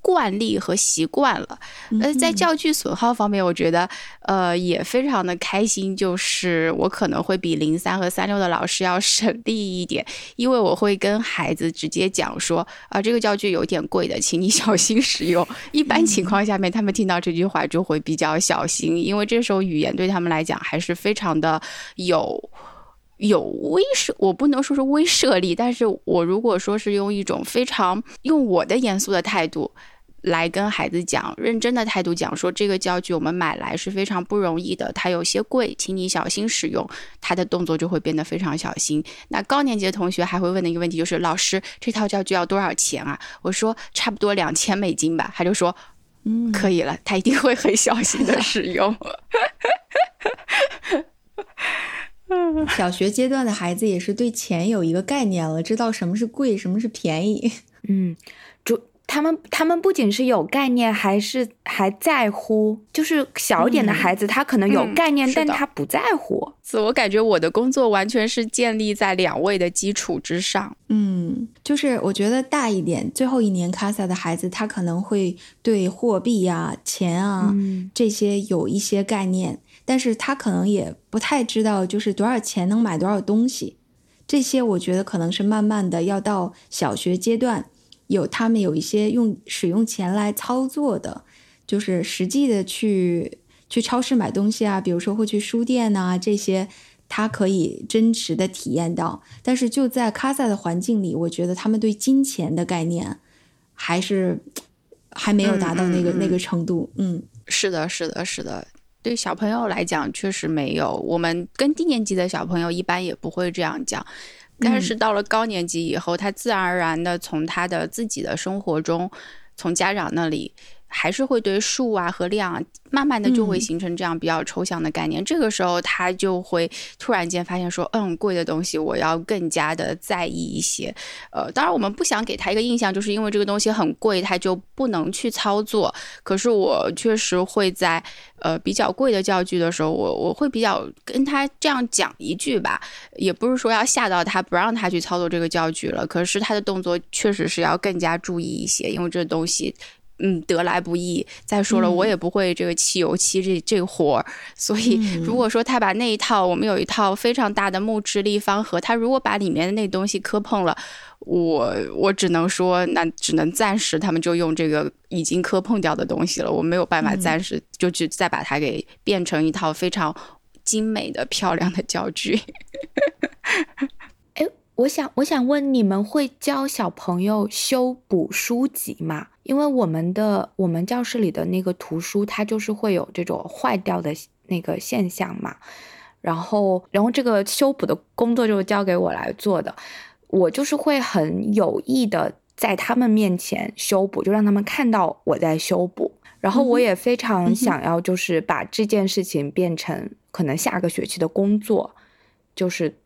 惯例和习惯了，呃，在教具损耗方面，我觉得呃也非常的开心，就是我可能会比零三和三六的老师要省力一点，因为我会跟孩子直接讲说啊，这个教具有点贵的，请你小心使用。一般情况下面，他们听到这句话就会比较小心，因为这时候语言对他们来讲还是非常的有。有威慑，我不能说是威慑力，但是我如果说是用一种非常用我的严肃的态度来跟孩子讲，认真的态度讲，说这个教具我们买来是非常不容易的，它有些贵，请你小心使用，他的动作就会变得非常小心。那高年级的同学还会问的一个问题就是，老师这套教具要多少钱啊？我说差不多两千美金吧，他就说，嗯，可以了，他一定会很小心的使用。*laughs* *laughs* 小学阶段的孩子也是对钱有一个概念了，知道什么是贵，什么是便宜。*laughs* 嗯，主他们他们不仅是有概念，还是还在乎。就是小一点的孩子，他可能有概念，但他不在乎。自我感觉我的工作完全是建立在两位的基础之上。嗯，就是我觉得大一点，最后一年卡萨的孩子，他可能会对货币啊、钱啊这些有一些概念。但是他可能也不太知道，就是多少钱能买多少东西，这些我觉得可能是慢慢的要到小学阶段，有他们有一些用使用钱来操作的，就是实际的去去超市买东西啊，比如说会去书店啊这些，他可以真实的体验到。但是就在卡萨的环境里，我觉得他们对金钱的概念还是还没有达到那个那个程度。嗯，是的，是的，是的。对小朋友来讲，确实没有。我们跟低年级的小朋友一般也不会这样讲，但是到了高年级以后，他自然而然的从他的自己的生活中，从家长那里。还是会对数啊和量啊，慢慢的就会形成这样比较抽象的概念。这个时候他就会突然间发现说，嗯，贵的东西我要更加的在意一些。呃，当然我们不想给他一个印象，就是因为这个东西很贵，他就不能去操作。可是我确实会在呃比较贵的教具的时候，我我会比较跟他这样讲一句吧，也不是说要吓到他，不让他去操作这个教具了。可是他的动作确实是要更加注意一些，因为这东西。嗯，得来不易。再说了，我也不会这个漆油漆这这活儿，所以如果说他把那一套，我们有一套非常大的木质立方盒，他如果把里面的那东西磕碰了，我我只能说，那只能暂时他们就用这个已经磕碰掉的东西了，我没有办法暂时就去再把它给变成一套非常精美的、漂亮的教具。*laughs* 哎，我想我想问，你们会教小朋友修补书籍吗？因为我们的我们教室里的那个图书，它就是会有这种坏掉的那个现象嘛，然后然后这个修补的工作就交给我来做的，我就是会很有意的在他们面前修补，就让他们看到我在修补，然后我也非常想要就是把这件事情变成可能下个学期的工作，就是。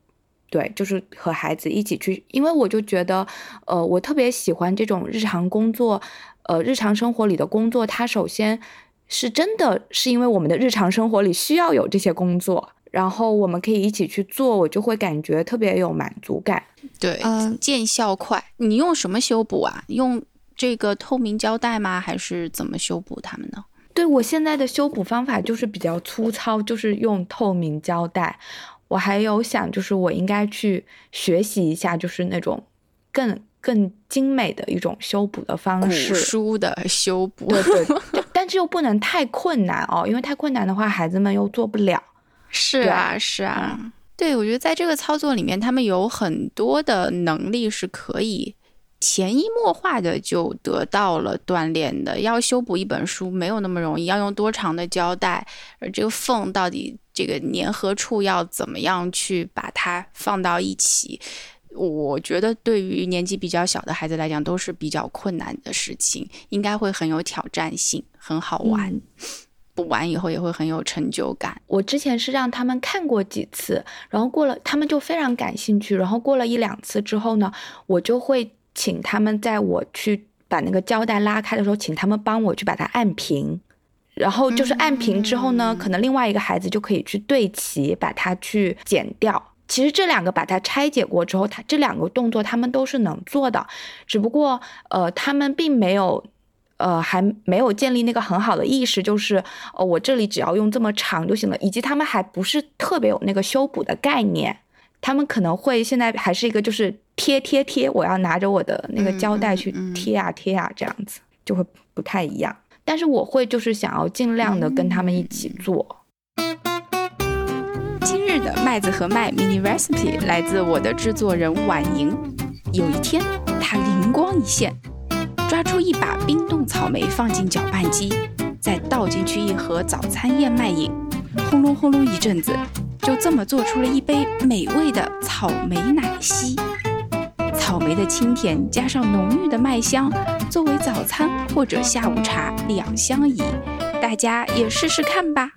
对，就是和孩子一起去，因为我就觉得，呃，我特别喜欢这种日常工作，呃，日常生活里的工作，它首先是真的是因为我们的日常生活里需要有这些工作，然后我们可以一起去做，我就会感觉特别有满足感。对，见效快。你用什么修补啊？用这个透明胶带吗？还是怎么修补它们呢？对我现在的修补方法就是比较粗糙，就是用透明胶带。我还有想，就是我应该去学习一下，就是那种更更精美的一种修补的方式，书的修补，对 *laughs* 对，但是又不能太困难哦，因为太困难的话，孩子们又做不了。是啊，是啊，对，我觉得在这个操作里面，他们有很多的能力是可以潜移默化的就得到了锻炼的。要修补一本书没有那么容易，要用多长的胶带，而这个缝到底。这个粘合处要怎么样去把它放到一起？我觉得对于年纪比较小的孩子来讲，都是比较困难的事情，应该会很有挑战性，很好玩。补完以后也会很有成就感。我之前是让他们看过几次，然后过了，他们就非常感兴趣。然后过了一两次之后呢，我就会请他们在我去把那个胶带拉开的时候，请他们帮我去把它按平。然后就是按平之后呢，可能另外一个孩子就可以去对齐，把它去剪掉。其实这两个把它拆解过之后，它这两个动作他们都是能做的，只不过呃，他们并没有。呃，还没有建立那个很好的意识，就是呃，我这里只要用这么长就行了，以及他们还不是特别有那个修补的概念，他们可能会现在还是一个就是贴贴贴，我要拿着我的那个胶带去贴啊贴啊，这样子就会不太一样。但是我会就是想要尽量的跟他们一起做。是的麦子和麦 mini recipe 来自我的制作人婉莹。有一天，他灵光一现。抓出一把冰冻草莓放进搅拌机，再倒进去一盒早餐燕麦饮，轰隆轰隆一阵子，就这么做出了一杯美味的草莓奶昔。草莓的清甜加上浓郁的麦香，作为早餐或者下午茶两相宜。大家也试试看吧。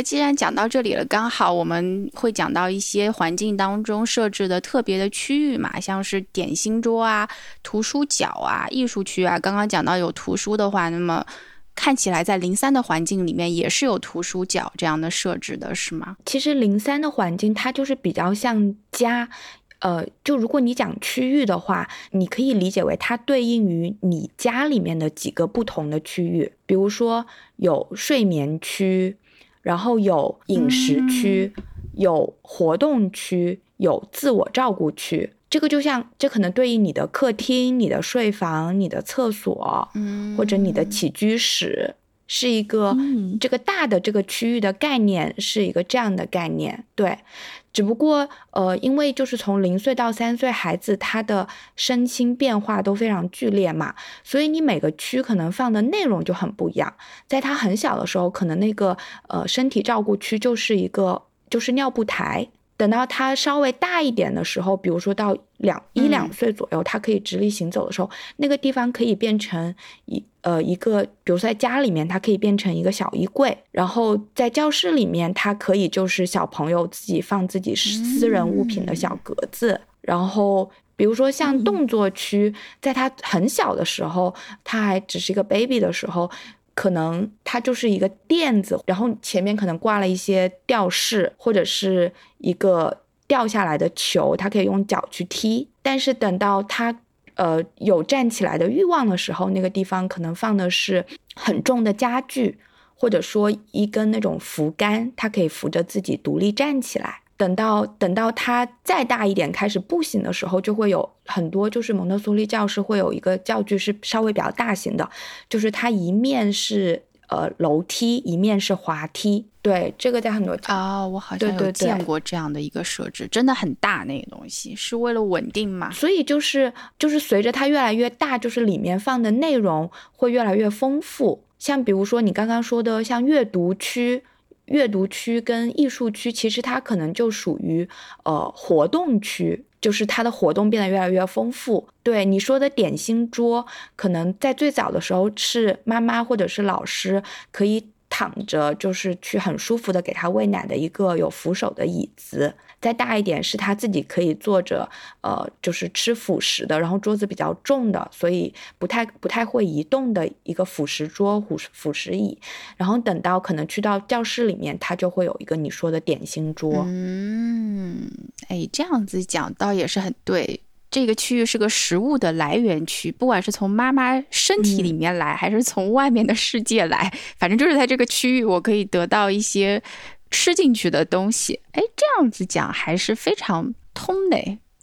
那既然讲到这里了，刚好我们会讲到一些环境当中设置的特别的区域嘛，像是点心桌啊、图书角啊、艺术区啊。刚刚讲到有图书的话，那么看起来在零三的环境里面也是有图书角这样的设置的，是吗？其实零三的环境它就是比较像家，呃，就如果你讲区域的话，你可以理解为它对应于你家里面的几个不同的区域，比如说有睡眠区。然后有饮食区，有活动区，有自我照顾区。这个就像，这可能对应你的客厅、你的睡房、你的厕所，嗯，或者你的起居室，是一个这个大的这个区域的概念，是一个这样的概念，对。只不过，呃，因为就是从零岁到三岁，孩子他的身心变化都非常剧烈嘛，所以你每个区可能放的内容就很不一样。在他很小的时候，可能那个呃身体照顾区就是一个就是尿布台。等到他稍微大一点的时候，比如说到两一两岁左右，他可以直立行走的时候，那个地方可以变成一呃一个，比如说在家里面，它可以变成一个小衣柜，然后在教室里面，它可以就是小朋友自己放自己私人物品的小格子，然后比如说像动作区，在他很小的时候，他还只是一个 baby 的时候。可能它就是一个垫子，然后前面可能挂了一些吊饰，或者是一个掉下来的球，它可以用脚去踢。但是等到它呃有站起来的欲望的时候，那个地方可能放的是很重的家具，或者说一根那种扶杆，它可以扶着自己独立站起来。等到等到他再大一点开始步行的时候，就会有很多，就是蒙特梭利教室会有一个教具是稍微比较大型的，就是它一面是呃楼梯，一面是滑梯。对，这个在很多啊，我好像有见过这样的一个设置，真的很大那个东西，是为了稳定嘛？所以就是就是随着它越来越大，就是里面放的内容会越来越丰富。像比如说你刚刚说的，像阅读区。阅读区跟艺术区，其实它可能就属于呃活动区，就是它的活动变得越来越丰富。对你说的点心桌，可能在最早的时候是妈妈或者是老师可以躺着，就是去很舒服的给他喂奶的一个有扶手的椅子。再大一点是他自己可以坐着，呃，就是吃辅食的，然后桌子比较重的，所以不太不太会移动的一个辅食桌、辅辅食椅。然后等到可能去到教室里面，他就会有一个你说的点心桌。嗯，哎，这样子讲倒也是很对。这个区域是个食物的来源区，不管是从妈妈身体里面来，还是从外面的世界来，反正就是在这个区域，我可以得到一些。吃进去的东西，哎，这样子讲还是非常通的，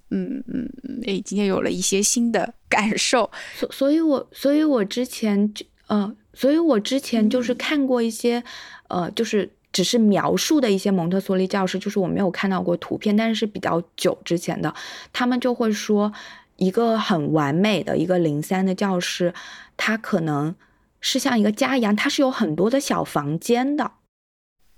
嗯嗯嗯，哎，今天有了一些新的感受，所所以，我所以我之前就，呃，所以我之前就是。看过一些，呃，就是只是描述的一些蒙特梭利教室，就是我没有看到过图片，但是是比较久之前的，他们就会说，一个很完美的一个零三的教室，它可能是像一个家一样，它是有很多的小房间的。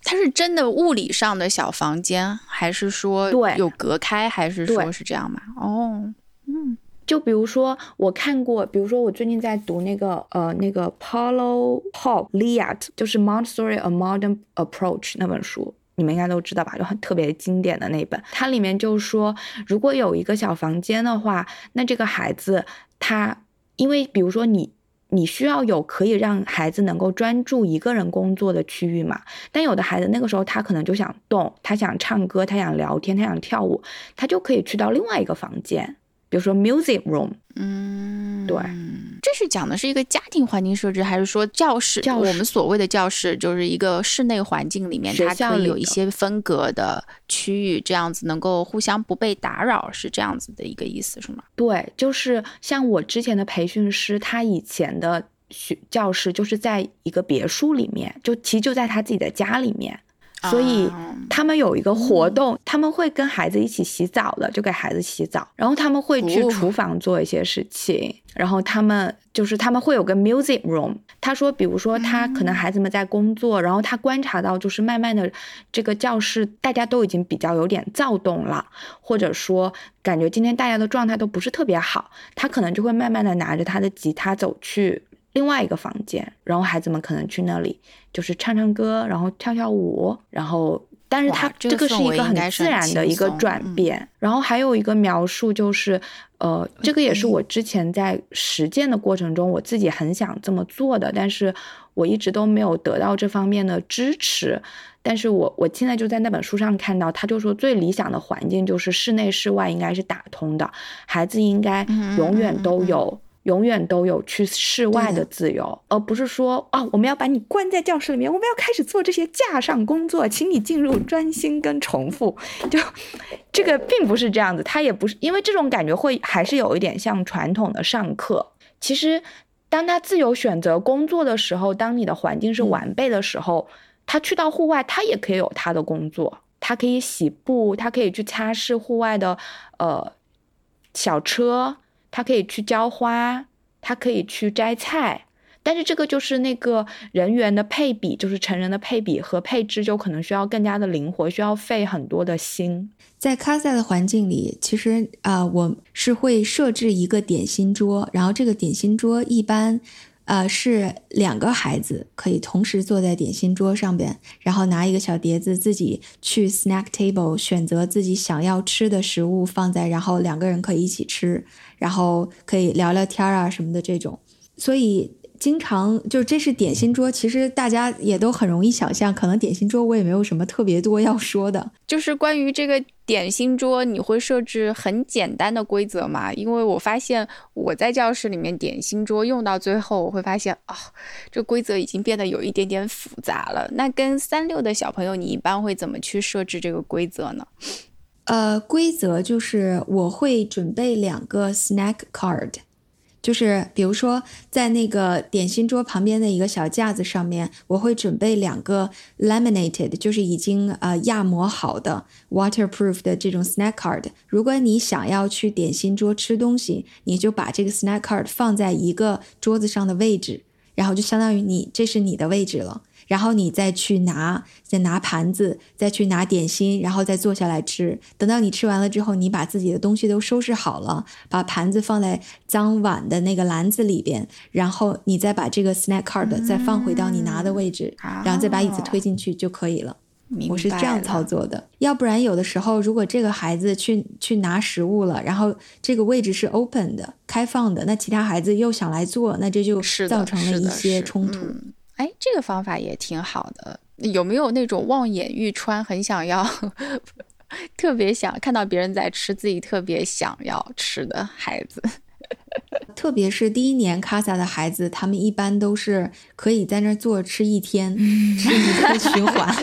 它是真的物理上的小房间，还是说对有隔开，还是说是这样吗？哦，嗯就比如说，我看过，比如说我最近在读那个呃那个 Paulo Paul Liat，就是 Montessori A Modern Approach 那本书，你们应该都知道吧？就很特别经典的那本。它里面就说，如果有一个小房间的话，那这个孩子他因为比如说你。你需要有可以让孩子能够专注一个人工作的区域嘛？但有的孩子那个时候他可能就想动，他想唱歌，他想聊天，他想跳舞，他就可以去到另外一个房间，比如说 music room，嗯，对，这是讲的是一个家庭环境设置，还是说教室？教室我们所谓的教室就是一个室内环境里面，学它可以有一些分隔的区域，这样子能够互相不被打扰，是这样子的一个意思，是吗？对，就是像我之前的培训师，他以前的学教室就是在一个别墅里面，就其实就在他自己的家里面，所以啊他们有一个活动，他们会跟孩子一起洗澡的，就给孩子洗澡，然后他们会去哦厨房做一些事情，然后他们就是他们会有个 music room。他说，比如说他可能孩子们在工作，然后他观察到就是慢慢的这个教室大家都已经比较有点躁动了，或者说感觉今天大家的状态都不是特别好，他可能就会慢慢的拿着他的吉他走去另外一个房间，然后孩子们可能去那里就是唱唱歌，然后跳跳舞，然后。但是哇他这个是一个很自然的一个转变，然后还有一个描述就是，呃，这个也是嗯我之前在实践的过程中，我自己很想这么做的，但是我一直都没有得到这方面的支持。但是我我现在就在那本书上看到，他就说最理想的环境就是室内室外应该是打通的，孩子应该永远都有。永远都有去室外的的自由，而不是说啊，我们要把你关在教室里面，我们要开始做这些架上工作，请你进入专心跟重复。就这个并不是这样子，他也不是因为这种感觉会还是有一点像传统的上课。其实，当他自由选择工作的时候，当你的环境是嗯完备的时候，他去到户外，他也可以有他的工作，他可以洗布，他可以去擦拭户外的呃小车，他可以去浇花，他可以去摘菜。但是这个就是那个人员的配比，就是成人的配比和配置，就可能需要更加的灵活，需要费很多的心。在卡萨的环境里，其实啊、我是会设置一个点心桌，然后这个点心桌一般，呃，是两个孩子可以同时坐在点心桌上边，然后拿一个小碟子，自己去 snack table 选择自己想要吃的食物放在，然后两个人可以一起吃，然后可以聊聊天啊什么的这种，所以。经常就这是点心桌，其实大家也都很容易想象，可能点心桌我也没有什么特别多要说的，就是关于这个点心桌，你会设置很简单的规则吗？因为我发现我在教室里面点心桌用到最后，我会发现啊、这规则已经变得有一点点复杂了。那跟三六的小朋友，你一般会怎么去设置这个规则呢？呃，规则就是我会准备两个 snack card，就是比如说在那个点心桌旁边的一个小架子上面，我会准备两个 laminated，就是已经呃压模好的 waterproof 的这种 snack card。如果你想要去点心桌吃东西，你就把这个 snack card 放在一个桌子上的位置，然后就相当于你这是你的位置了。然后你再去拿，再拿盘子，再去拿点心，然后再坐下来吃。等到你吃完了之后，你把自己的东西都收拾好了，把盘子放在脏碗的那个篮子里边，然后你再把这个 snack card 再放回到你拿的位置，然后再把椅子推进去就可以了。我是这样操作的，要不然有的时候，如果这个孩子去去拿食物了，然后这个位置是 open 的、开放的，那其他孩子又想来做，那这就是造成了一些冲突。嗯哎，这个方法也挺好的。有没有那种望眼欲穿，很想要，*laughs* 特别想看到别人在吃，自己特别想要吃的孩子？*laughs* 特别是第一年卡萨的孩子，他们一般都是可以在那儿坐吃一天，*laughs* 吃一个循环，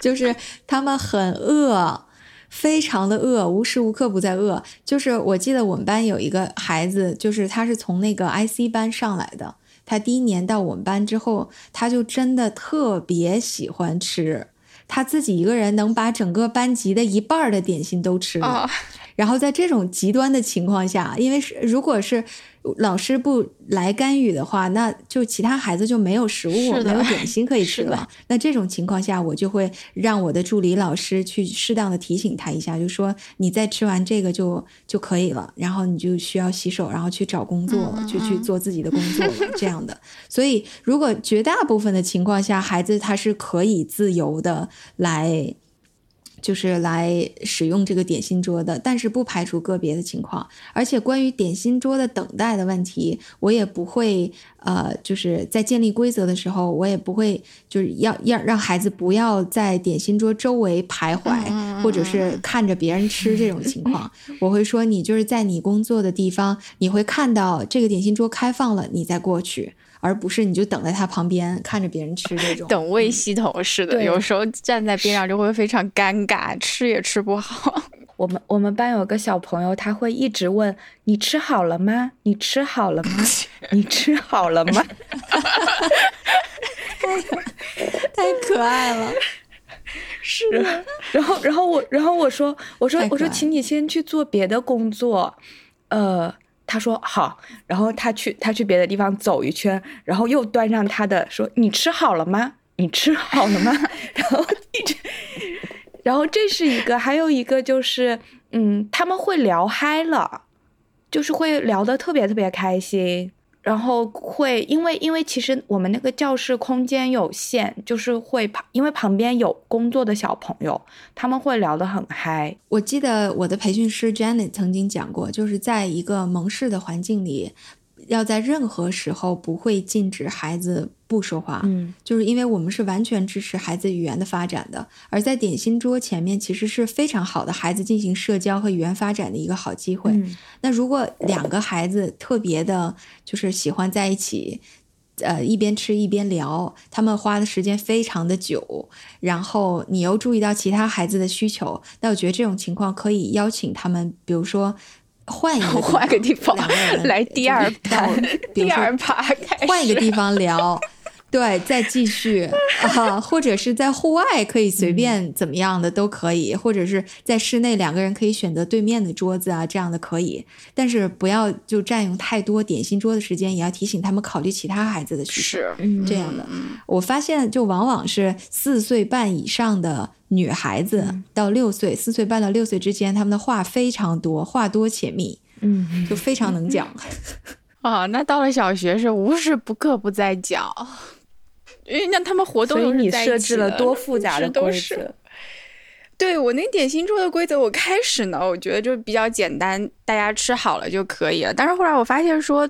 就是他们很饿，非常的饿，无时无刻不在饿。就是我记得我们班有一个孩子，就是他是从那个 IC 班上来的，他第一年到我们班之后，他就真的特别喜欢吃。他自己一个人能把整个班级的一半的点心都吃了，然后在这种极端的情况下，因为是如果是老师不来干预的话，那就其他孩子就没有食物，没有点心可以 *laughs* 吃了。那这种情况下，我就会让我的助理老师去适当的提醒他一下，就说你再吃完这个就就可以了，然后你就需要洗手，然后去找工作了，就去做自己的工作了，*laughs* 这样的。所以，如果绝大部分的情况下，孩子他是可以自由的来。就是来使用这个点心桌的，但是不排除个别的情况。而且关于点心桌的等待的问题，我也不会呃，就是在建立规则的时候，我也不会就是要要让孩子不要在点心桌周围徘徊，或者是看着别人吃这种情况。*laughs* 我会说，你就是在你工作的地方，你会看到这个点心桌开放了，你再过去。而不是你就等在他旁边看着别人吃这种 *laughs* 等位系统似的，有时候站在边上就会非常尴尬，吃也吃不好。*laughs* 我们我们班有个小朋友，他会一直问你吃好了吗？你吃好了吗？你吃好了吗？*laughs* 太可爱了，是。然后然后我然后我说我说我说请你先去做别的工作，呃。他说好，然后他去他去别的地方走一圈，然后又端上他的说：“你吃好了吗？你吃好了吗？” *laughs* 然后一直，然后这是一个，还有一个就是，嗯，他们会聊嗨了，就是会聊得特别特别开心。然后会因为因为其实我们那个教室空间有限，就是会旁因为旁边有工作的小朋友，他们会聊得很嗨。我记得我的培训师 Janet 曾经讲过，就是在一个蒙氏的环境里。要在任何时候不会禁止孩子不说话，嗯，就是因为我们是完全支持孩子语言的发展的。而在点心桌前面，其实是非常好的孩子进行社交和语言发展的一个好机会。那如果两个孩子特别的，就是喜欢在一起，呃，一边吃一边聊，他们花的时间非常的久，然后你又注意到其他孩子的需求，那我觉得这种情况可以邀请他们，比如说。换一个 *laughs* 换个地方来第二盘第二盘，换一个地方聊，对，再继续 *laughs* 啊，或者是在户外可以随便怎么样的都可以，或者是在室内两个人可以选择对面的桌子啊，这样的可以，但是不要就占用太多点心桌的时间，也要提醒他们考虑其他孩子的需求，这样的。我发现就往往是四岁半以上的。女孩子到六岁，四岁半到六岁之间，他们的话非常多，话多且密，嗯，就非常能讲。*laughs* 啊，那到了小学是无时不刻不在讲，因为那他们活动你设置了多复杂的规则。*laughs* 对我那点心桌的规则，我开始呢，我觉得就比较简单，大家吃好了就可以了。但是后来我发现说，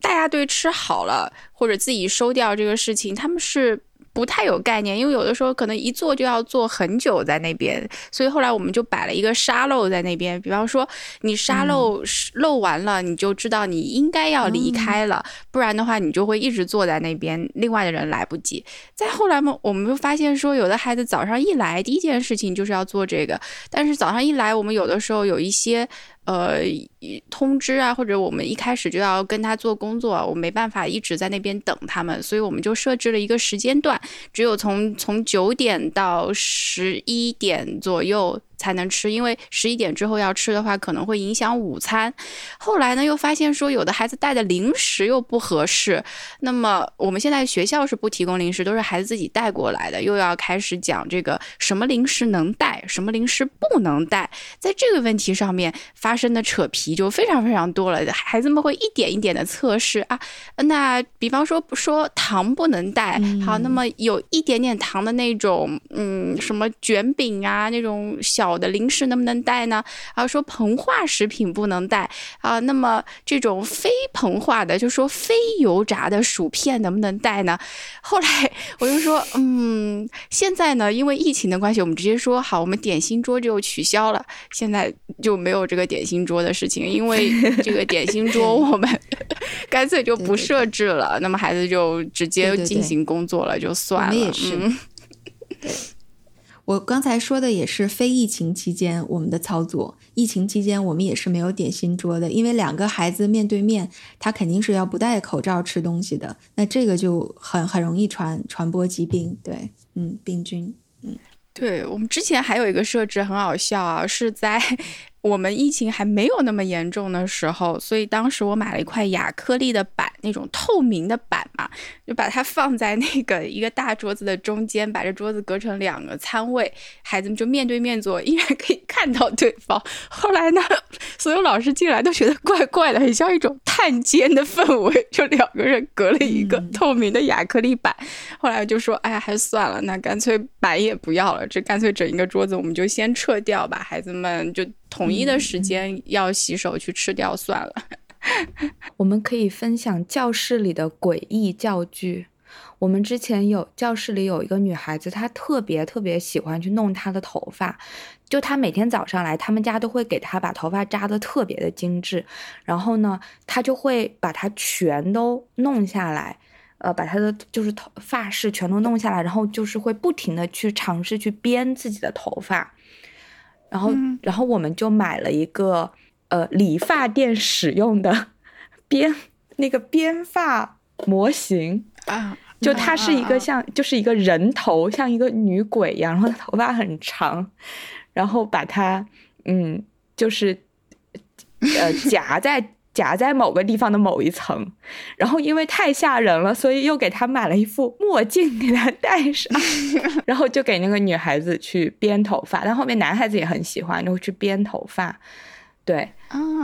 大家对吃好了或者自己收掉这个事情，他们是。不太有概念，因为有的时候可能一坐就要坐很久在那边，所以后来我们就摆了一个沙漏在那边。比方说，你沙漏漏完了，你就知道你应该要离开了，不然的话你就会一直坐在那边，另外的人来不及。再后来嘛，我们就发现说，有的孩子早上一来，第一件事情就是要做这个，但是早上一来，我们有的时候有一些。呃，通知啊，或者我们一开始就要跟他做工作，我没办法一直在那边等他们，所以我们就设置了一个时间段，只有从从九点到十一点左右。才能吃，因为十一点之后要吃的话，可能会影响午餐。后来呢，又发现说有的孩子带的零食又不合适。那么我们现在学校是不提供零食，都是孩子自己带过来的。又要开始讲这个什么零食能带，什么零食不能带。在这个问题上面发生的扯皮就非常非常多了。孩子们会一点一点的测试啊。那比方说说糖不能带，好，那么有一点点糖的那种，嗯，什么卷饼啊那种小。的零食能不能带呢？啊，说膨化食品不能带啊，那么这种非膨化的，就说非油炸的薯片能不能带呢？后来我就说，嗯，现在呢，因为疫情的关系，我们直接说好，我们点心桌就取消了，现在就没有这个点心桌的事情，因为这个点心桌我们 *laughs* 干脆就不设置了，那么孩子就直接进行工作了，就算了，嗯，对。我刚才说的也是非疫情期间我们的操作，疫情期间我们也是没有点心桌的，因为两个孩子面对面，他肯定是要不戴口罩吃东西的，那这个就很很容易传传播疾病，对，嗯，病菌，嗯，对我们之前还有一个设置很好笑啊，是在。我们疫情还没有那么严重的时候，所以当时我买了一块亚克力的板，那种透明的板嘛，就把它放在那个一个大桌子的中间，把这桌子隔成两个餐位，孩子们就面对面坐，依然可以看到对方。*laughs* 后来呢，所有老师进来都觉得怪怪的，很像一种探监的氛围，就两个人隔了一个透明的亚克力板。后来就说，哎呀，还算了，那干脆板也不要了，这干脆整一个桌子我们就先撤掉吧，孩子们就。统一的时间要洗手去吃掉算了。*laughs* 我们可以分享教室里的诡异教具。我们之前有教室里有一个女孩子，她特别特别喜欢去弄她的头发。就她每天早上来，他们家都会给她把头发扎的特别的精致。然后呢，她就会把它全都弄下来，呃，把她的就是头发饰全都弄下来，然后就是会不停的去尝试去编自己的头发。然后，然后我们就买了一个呃理发店使用的 *laughs* 编那个编发模型啊，就它是一个像就是一个人头，像一个女鬼一样，然后头发很长，然后把它嗯就是呃 *laughs* 夹在。夹在某个地方的某一层，然后因为太吓人了，所以又给他买了一副墨镜给他戴上，*laughs* 然后就给那个女孩子去编头发，但后面男孩子也很喜欢，就会去编头发。对，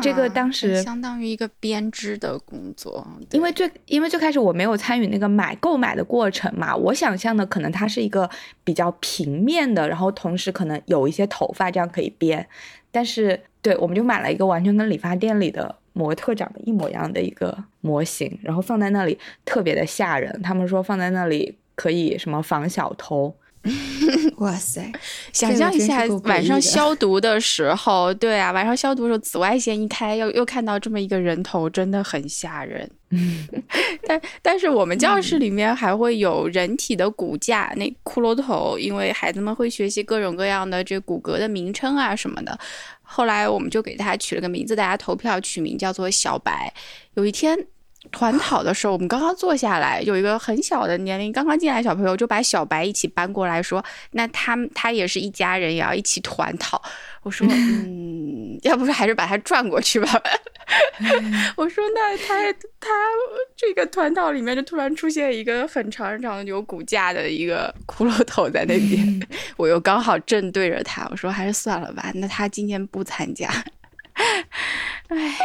这个当时相当于一个编织的工作，因为最因为最开始我没有参与那个买购买的过程嘛，我想象的可能它是一个比较平面的，然后同时可能有一些头发这样可以编，但是对，我们就买了一个完全跟理发店里的。模特长得一模一样的一个模型，然后放在那里特别的吓人。他们说放在那里可以什么防小偷。*laughs* 哇塞！想象一下晚上消毒的时候，对啊，晚上消毒的时候紫外线一开，又又看到这么一个人头，真的很吓人。*laughs* 但但是我们教室里面还会有人体的骨架，那骷髅头，因为孩子们会学习各种各样的这骨骼的名称啊什么的。后来我们就给他取了个名字，大家投票取名叫做小白。有一天团讨的时候，我们刚刚坐下来，有一个很小的年龄刚刚进来小朋友就把小白一起搬过来说：“那他他也是一家人，也要一起团讨。*laughs* ”我说：“嗯，*laughs* 要不还是把他转过去吧。” *laughs* 我说：“那他他这个团讨里面就突然出现一个很长很长的有骨架的一个骷髅头在那边，我又刚好正对着他，我说还是算了吧。那他今天不参加。哎，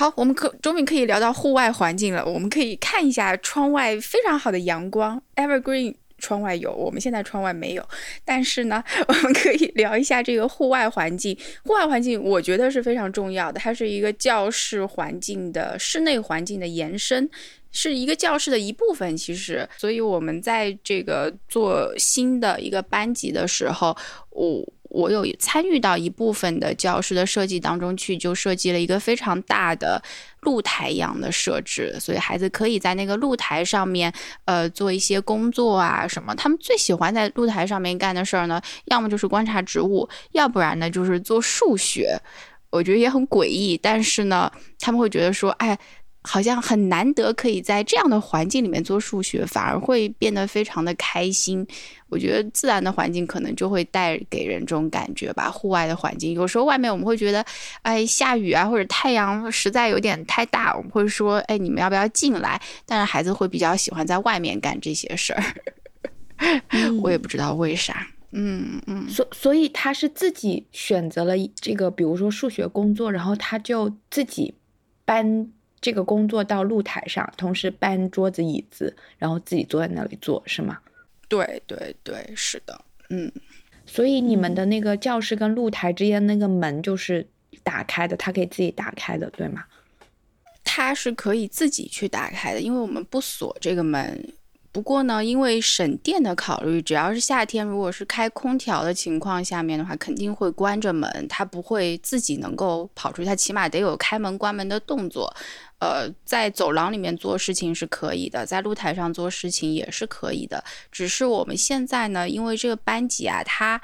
好，我们可终于可以聊到户外环境了。我们可以看一下窗外非常好的阳光，evergreen。”窗外有，我们现在窗外没有。但是呢，*laughs* 我们可以聊一下这个户外环境。户外环境，我觉得是非常重要的。它是一个教室环境的室内环境的延伸，是一个教室的一部分。其实，所以我们在这个做新的一个班级的时候，我。我有参与到一部分的教室的设计当中去，就设计了一个非常大的露台一样的设置，所以孩子可以在那个露台上面，呃，做一些工作啊什么。他们最喜欢在露台上面干的事儿呢，要么就是观察植物，要不然呢就是做数学。我觉得也很诡异，但是呢，他们会觉得说，哎。好像很难得可以在这样的环境里面做数学，反而会变得非常的开心。我觉得自然的环境可能就会带给人这种感觉吧。户外的环境，有时候外面我们会觉得，哎，下雨啊，或者太阳实在有点太大，我们会说，哎，你们要不要进来？但是孩子会比较喜欢在外面干这些事儿，我也不知道为啥。嗯嗯，所所以他是自己选择了这个，比如说数学工作，然后他就自己搬。这个工作到露台上，同时搬桌子椅子，然后自己坐在那里做，是吗？对对对，是的，嗯。所以你们的那个教室跟露台之间那个门就是打开的，它可以自己打开的，对吗？它是可以自己去打开的，因为我们不锁这个门。不过呢，因为省电的考虑，只要是夏天，如果是开空调的情况下面的话，肯定会关着门，它不会自己能够跑出去，它起码得有开门关门的动作。呃，在走廊里面做事情是可以的，在露台上做事情也是可以的。只是我们现在呢，因为这个班级啊，它，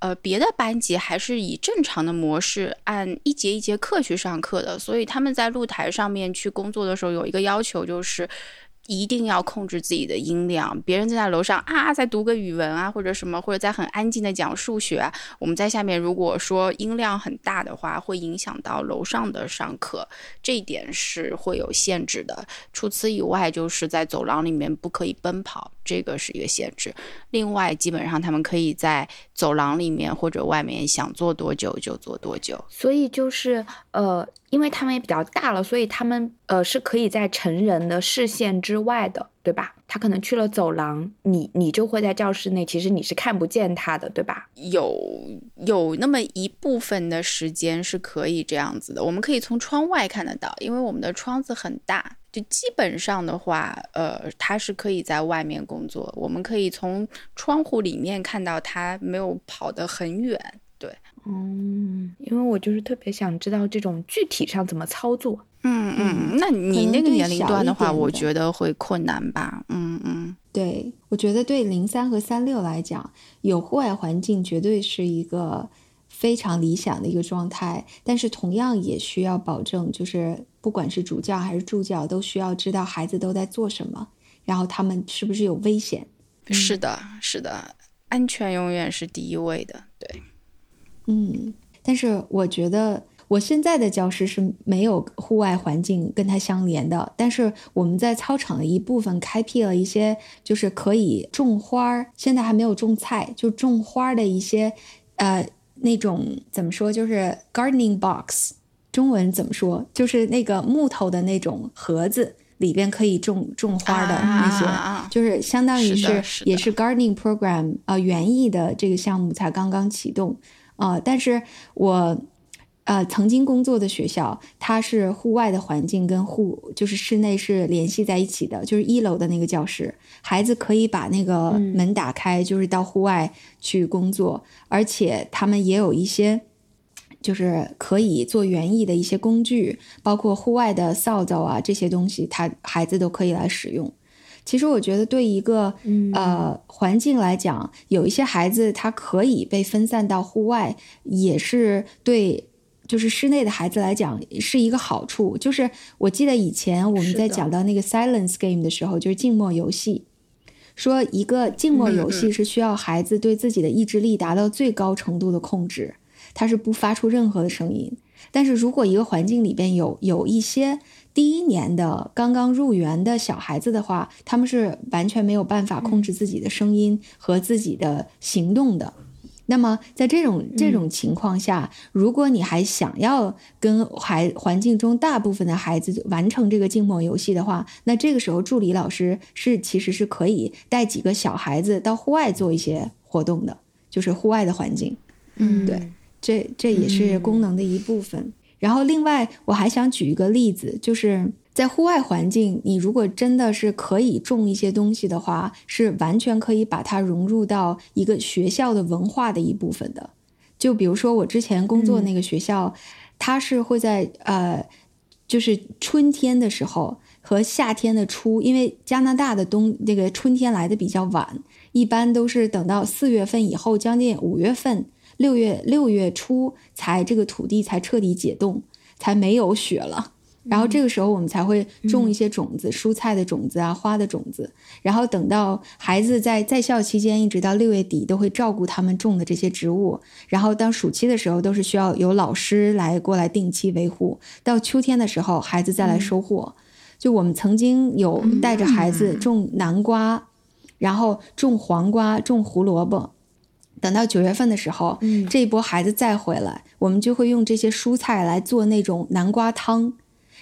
呃，别的班级还是以正常的模式按一节一节课去上课的，所以他们在露台上面去工作的时候，有一个要求就是。一定要控制自己的音量。别人在那楼上啊，在读个语文啊，或者什么，或者在很安静的讲数学，我们在下面如果说音量很大的话，会影响到楼上的上课，这一点是会有限制的。除此以外，就是在走廊里面不可以奔跑，这个是一个限制。另外，基本上他们可以在走廊里面或者外面想坐多久就坐多久。所以就是呃。因为他们也比较大了，所以他们呃是可以在成人的视线之外的，对吧？他可能去了走廊，你你就会在教室内，其实你是看不见他的，对吧？有有那么一部分的时间是可以这样子的，我们可以从窗外看得到，因为我们的窗子很大，就基本上的话，呃，他是可以在外面工作，我们可以从窗户里面看到他没有跑得很远。嗯，因为我就是特别想知道这种具体上怎么操作。嗯嗯，那你那个年龄段的话，我觉得会困难吧。嗯嗯，对，我觉得对零三和三六来讲，有户外环境绝对是一个非常理想的一个状态。但是同样也需要保证，就是不管是主教还是助教，都需要知道孩子都在做什么，然后他们是不是有危险。是的，是的，安全永远是第一位的。对。嗯，但是我觉得我现在的教室是没有户外环境跟它相连的。但是我们在操场的一部分开辟了一些，就是可以种花儿，现在还没有种菜，就种花的一些，呃，那种怎么说，就是 gardening box，中文怎么说，就是那个木头的那种盒子，里边可以种种花的那些，就是相当于是也是 gardening program 啊园艺的这个项目才刚刚启动。啊，但是我，呃，曾经工作的学校，它是户外的环境跟户就是室内是联系在一起的，就是一楼的那个教室，孩子可以把那个门打开，就是到户外去工作，而且他们也有一些，就是可以做园艺的一些工具，包括户外的扫帚啊这些东西，他孩子都可以来使用。其实我觉得，对一个呃环境来讲，有一些孩子他可以被分散到户外，也是对，就是室内的孩子来讲是一个好处。就是我记得以前我们在讲到那个 silence game 的时候，就是静默游戏，说一个静默游戏是需要孩子对自己的意志力达到最高程度的控制，他是不发出任何的声音。但是如果一个环境里边有有一些。第一年的刚刚入园的小孩子的话，他们是完全没有办法控制自己的声音和自己的行动的。那么在这种这种情况下，如果你还想要跟孩环境中大部分的孩子完成这个静默游戏的话，那这个时候助理老师是其实是可以带几个小孩子到户外做一些活动的，就是户外的环境。嗯，对，这这也是功能的一部分。然后，另外我还想举一个例子，就是在户外环境，你如果真的是可以种一些东西的话，是完全可以把它融入到一个学校的文化的一部分的。就比如说我之前工作那个学校，它是会在呃，就是春天的时候和夏天的初，因为加拿大的冬这个春天来的比较晚，一般都是等到四月份以后，将近五月份。六月六月初才这个土地才彻底解冻，才没有雪了。然后这个时候我们才会种一些种子，蔬菜的种子啊，花的种子。然后等到孩子在在校期间，一直到六月底，都会照顾他们种的这些植物。然后当暑期的时候，都是需要有老师来过来定期维护。到秋天的时候，孩子再来收获。就我们曾经有带着孩子种南瓜，然后种黄瓜，种胡萝卜。等到九月份的时候，这一波孩子再回来，我们就会用这些蔬菜来做那种南瓜汤，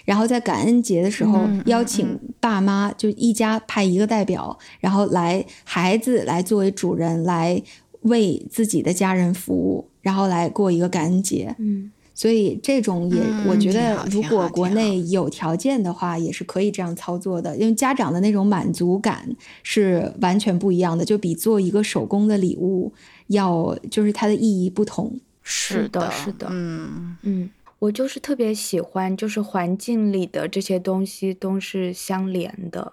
然后在感恩节的时候邀请爸妈，就一家派一个代表，然后来孩子来作为主人来为自己的家人服务，然后来过一个感恩节。嗯。所以这种也，我觉得如果国内有条件的话，也是可以这样操作的。因为家长的那种满足感是完全不一样的，就比做一个手工的礼物要，就是它的意义不同。是的，是的，嗯嗯，我就是特别喜欢，就是环境里的这些东西都是相连的，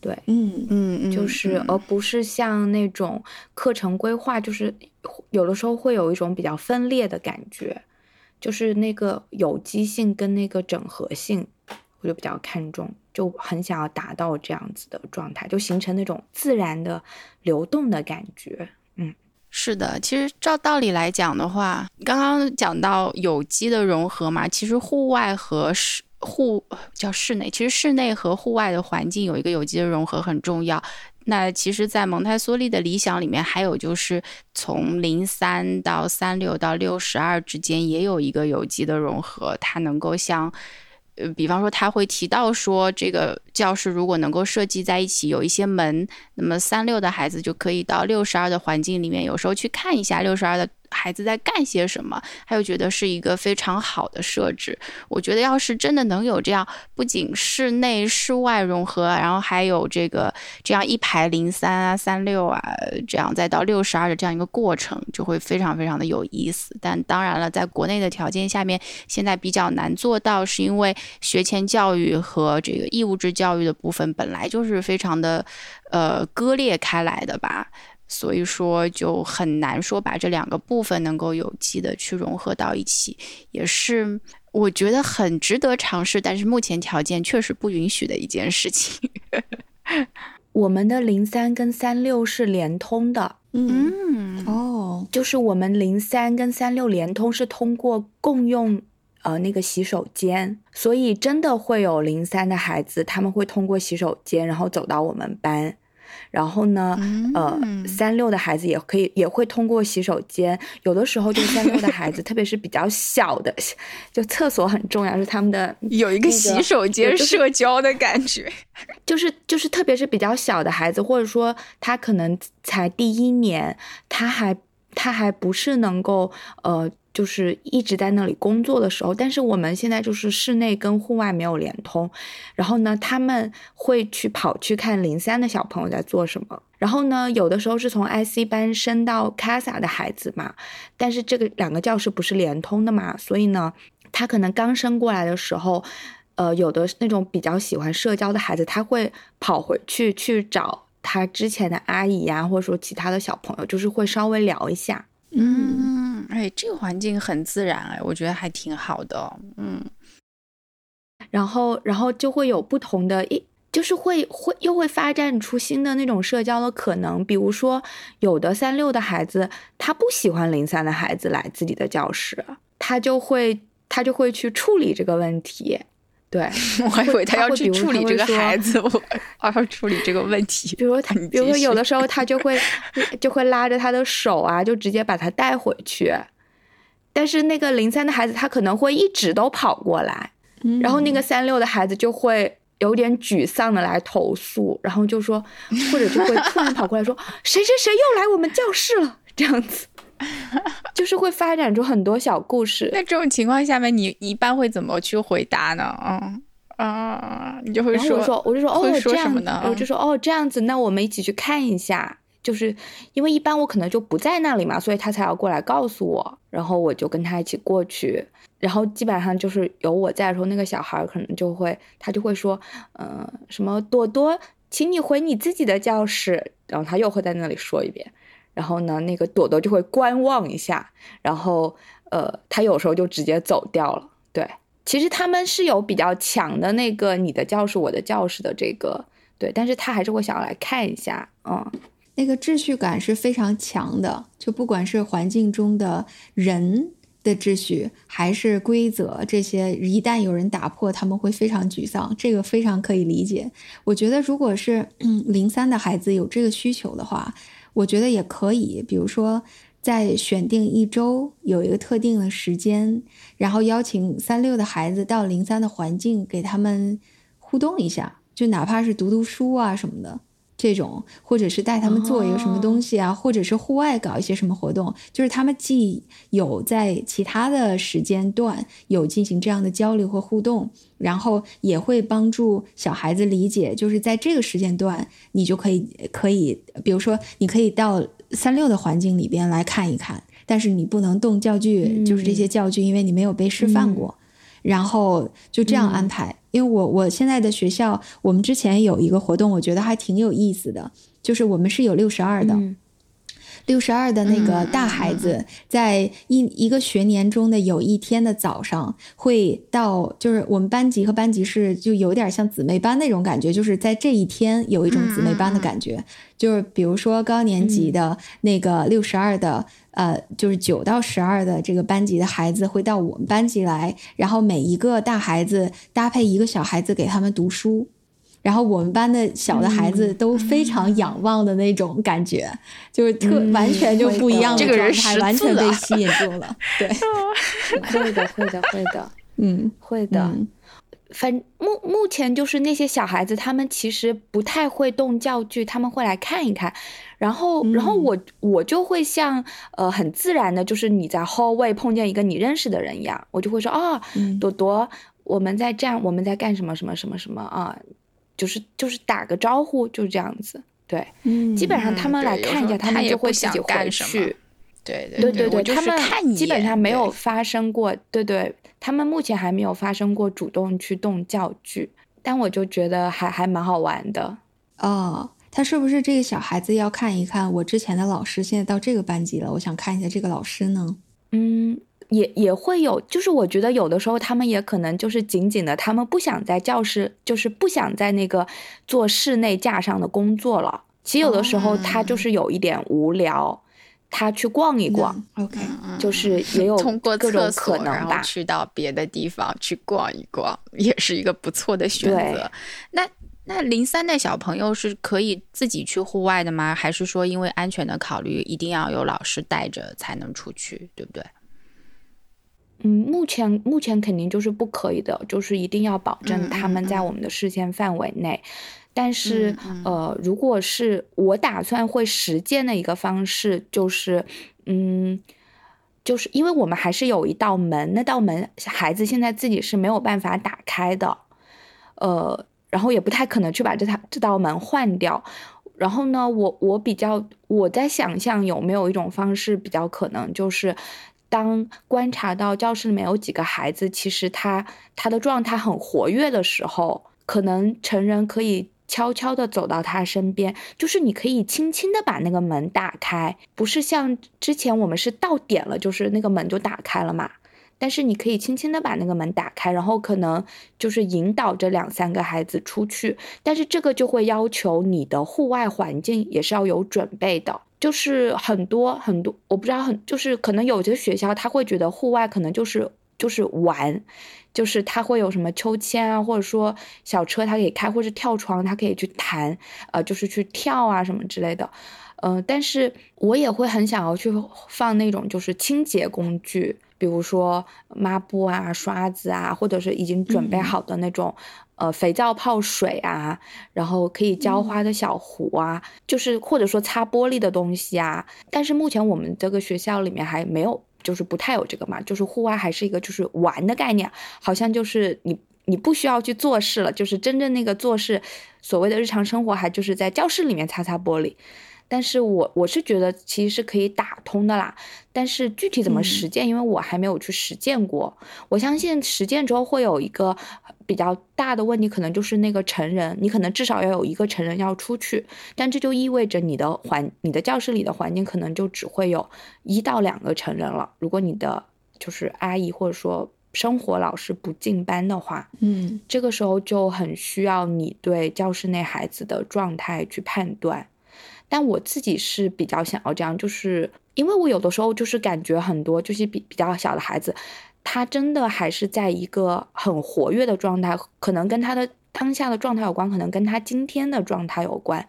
对，嗯嗯，就是而不是像那种课程规划，就是有的时候会有一种比较分裂的感觉。就是那个有机性跟那个整合性我就比较看重，就很想要达到这样子的状态，就形成那种自然的流动的感觉。是的，其实照道理来讲的话，刚刚讲到有机的融合嘛，其实户外和室户叫室内，其实室内和户外的环境有一个有机的融合很重要。那其实，在蒙台梭利的理想里面，还有就是从零三到三六到六十二之间也有一个有机的融合，它能够像，比方说他会提到说，这个教室如果能够设计在一起，有一些门，那么三六的孩子就可以到六十二的环境里面，有时候去看一下六十二的。孩子在干些什么？他又觉得是一个非常好的设置。我觉得，要是真的能有这样，不仅室内室外融合，然后还有这个这样一排零三啊、三六啊，这样再到六十二的这样一个过程，就会非常非常的有意思。但当然了，在国内的条件下面，现在比较难做到，是因为学前教育和这个义务制教育的部分本来就是非常的呃割裂开来的吧。所以说就很难说把这两个部分能够有机的去融合到一起，也是我觉得很值得尝试，但是目前条件确实不允许的一件事情。*laughs* 我们的零三跟三六是连通的，嗯哦，就是我们零三跟三六连通是通过共用呃那个洗手间，所以真的会有零三的孩子，他们会通过洗手间然后走到我们班。然后呢，呃，三六的孩子也可以也会通过洗手间，有的时候就三六的孩子，*laughs* 特别是比较小的，就厕所很重要，是他们的 *laughs* 有一个洗手间社交的感觉，*laughs* 就是就是特别是比较小的孩子，或者说他可能才第一年，他还他还不是能够呃。就是一直在那里工作的时候，但是我们现在就是室内跟户外没有连通，然后呢，他们会去跑去看零三的小朋友在做什么，然后呢，有的时候是从 IC 班升到 CASA 的孩子嘛，但是这个两个教室不是连通的嘛，所以呢，他可能刚升过来的时候，呃，有的那种比较喜欢社交的孩子，他会跑回去去找他之前的阿姨呀，或者说其他的小朋友，就是会稍微聊一下。嗯，哎，这个环境很自然，哎，我觉得还挺好的。嗯，然后，然后就会有不同的，一就是会会又会发展出新的那种社交的可能。比如说，有的三六的孩子，他不喜欢零三的孩子来自己的教室，他就会他就会去处理这个问题。对，*laughs* 我还以为他要去处理这个孩子，我 *laughs* 要处理这个问题。比如他，比如说有的时候他就会 *laughs* 就会拉着他的手啊，就直接把他带回去。但是那个零三的孩子，他可能会一直都跑过来，然后那个三六的孩子就会有点沮丧的来投诉，然后就说，或者就会突然跑过来说，谁谁谁又来我们教室了，这样子。*laughs* 就是会发展出很多小故事。那这种情况下面，你一般会怎么去回答呢？嗯啊，你就会说，我就说，哦，这样，我就说，哦，这样子，那我们一起去看一下。就是因为一般我可能就不在那里嘛，所以他才要过来告诉我，然后我就跟他一起过去。然后基本上就是有我在的时候，那个小孩可能就会，他就会说，嗯，什么朵朵，请你回你自己的教室。然后他又会在那里说一遍。然后呢，那个朵朵就会观望一下，然后呃，他有时候就直接走掉了。对，其实他们是有比较强的那个你的教室我的教室的这个对，但是他还是会想要来看一下，嗯，那个秩序感是非常强的，就不管是环境中的人的秩序还是规则，这些一旦有人打破，他们会非常沮丧，这个非常可以理解。我觉得如果是零三的孩子有这个需求的话。我觉得也可以，比如说，在选定一周有一个特定的时间，然后邀请三六的孩子到零三的环境，给他们互动一下，就哪怕是读读书啊什么的。这种，或者是带他们做一个什么东西啊，或者是户外搞一些什么活动，就是他们既有在其他的时间段有进行这样的交流和互动，然后也会帮助小孩子理解，就是在这个时间段，你就可以可以，比如说你可以到三六的环境里边来看一看，但是你不能动教具，就是这些教具，因为你没有被示范过。然后就这样安排，因为我我现在的学校，我们之前有一个活动，我觉得还挺有意思的，就是我们是有六十二的，六十二的那个大孩子，在一一个学年中的有一天的早上，会到就是我们班级和班级是就有点像姊妹班那种感觉，就是在这一天有一种姊妹班的感觉。就是比如说高年级的那个六十二的，呃，就是九到十二的这个班级的孩子会到我们班级来，然后每一个大孩子搭配一个小孩子给他们读书。然后我们班的小的孩子都非常仰望的那种感觉，就是特完全就不一样的状态，完全被吸引住了。*laughs* 对，会的，会的，会的，*laughs* 嗯，会的。反目目前就是那些小孩子，他们其实不太会动教具，他们会来看一看。然后，然后我我就会像呃很自然的，就是你在 hallway 碰见一个你认识的人一样，我就会说哦，朵朵，我们在站，我们在干什么什么什么什么啊。就是就是打个招呼，就这样子，对，嗯，基本上他们来看一下，他们就会自己回去，对对对对对，他们基本上没有发生过，对对，他们目前还没有发生过主动去动教具，但我就觉得还还蛮好玩的哦。他是不是这个小孩子要看一看我之前的老师，现在到这个班级了，我想看一下这个老师呢？嗯。也也会有，就是我觉得有的时候他们也可能就是紧紧的，他们不想在教室，就是不想在那个做室内架上的工作了。其实有的时候他就是有一点无聊，他去逛一逛，OK，就是也有通过各种可能吧，去到别的地方去逛一逛，也是一个不错的选择。那那零三的小朋友是可以自己去户外的吗？还是说因为安全的考虑，一定要有老师带着才能出去，对不对？嗯，目前目前肯定就是不可以的，就是一定要保证他们在我们的视线范围内。但是，呃，如果是我打算会实践的一个方式，就是，嗯，就是因为我们还是有一道门，那道门孩子现在自己是没有办法打开的，呃，然后也不太可能去把这套这道门换掉。然后呢，我我比较我在想象有没有一种方式比较可能就是。当观察到教室里面有几个孩子，其实他他的状态很活跃的时候，可能成人可以悄悄的走到他身边，就是你可以轻轻的把那个门打开，不是像之前我们是到点了，就是那个门就打开了嘛。但是你可以轻轻的把那个门打开，然后可能就是引导这两三个孩子出去，但是这个就会要求你的户外环境也是要有准备的。就是很多很多，我不知道很，就是可能有些学校他会觉得户外可能就是就是玩，就是他会有什么秋千啊，或者说小车他可以开，或者跳床他可以去弹，呃，就是去跳啊什么之类的，嗯，但是我也会很想要去放那种就是清洁工具。比如说抹布啊、刷子啊，或者是已经准备好的那种，呃，肥皂泡水啊，然后可以浇花的小壶啊，就是或者说擦玻璃的东西啊。但是目前我们这个学校里面还没有，就是不太有这个嘛，就是户外还是一个就是玩的概念，好像就是你你不需要去做事了，就是真正那个做事，所谓的日常生活还就是在教室里面擦擦玻璃。但是我我是觉得其实是可以打通的啦，但是具体怎么实践，因为我还没有去实践过。我相信实践之后会有一个比较大的问题，可能就是那个成人，你可能至少要有一个成人要出去，但这就意味着你的环，你的教室里的环境可能就只会有一到两个成人了。如果你的就是阿姨或者说生活老师不进班的话，嗯，这个时候就很需要你对教室内孩子的状态去判断。但我自己是比较想要这样，就是因为我有的时候就是感觉很多就是比比较小的孩子，他真的还是在一个很活跃的状态，可能跟他的当下的状态有关，可能跟他今天的状态有关。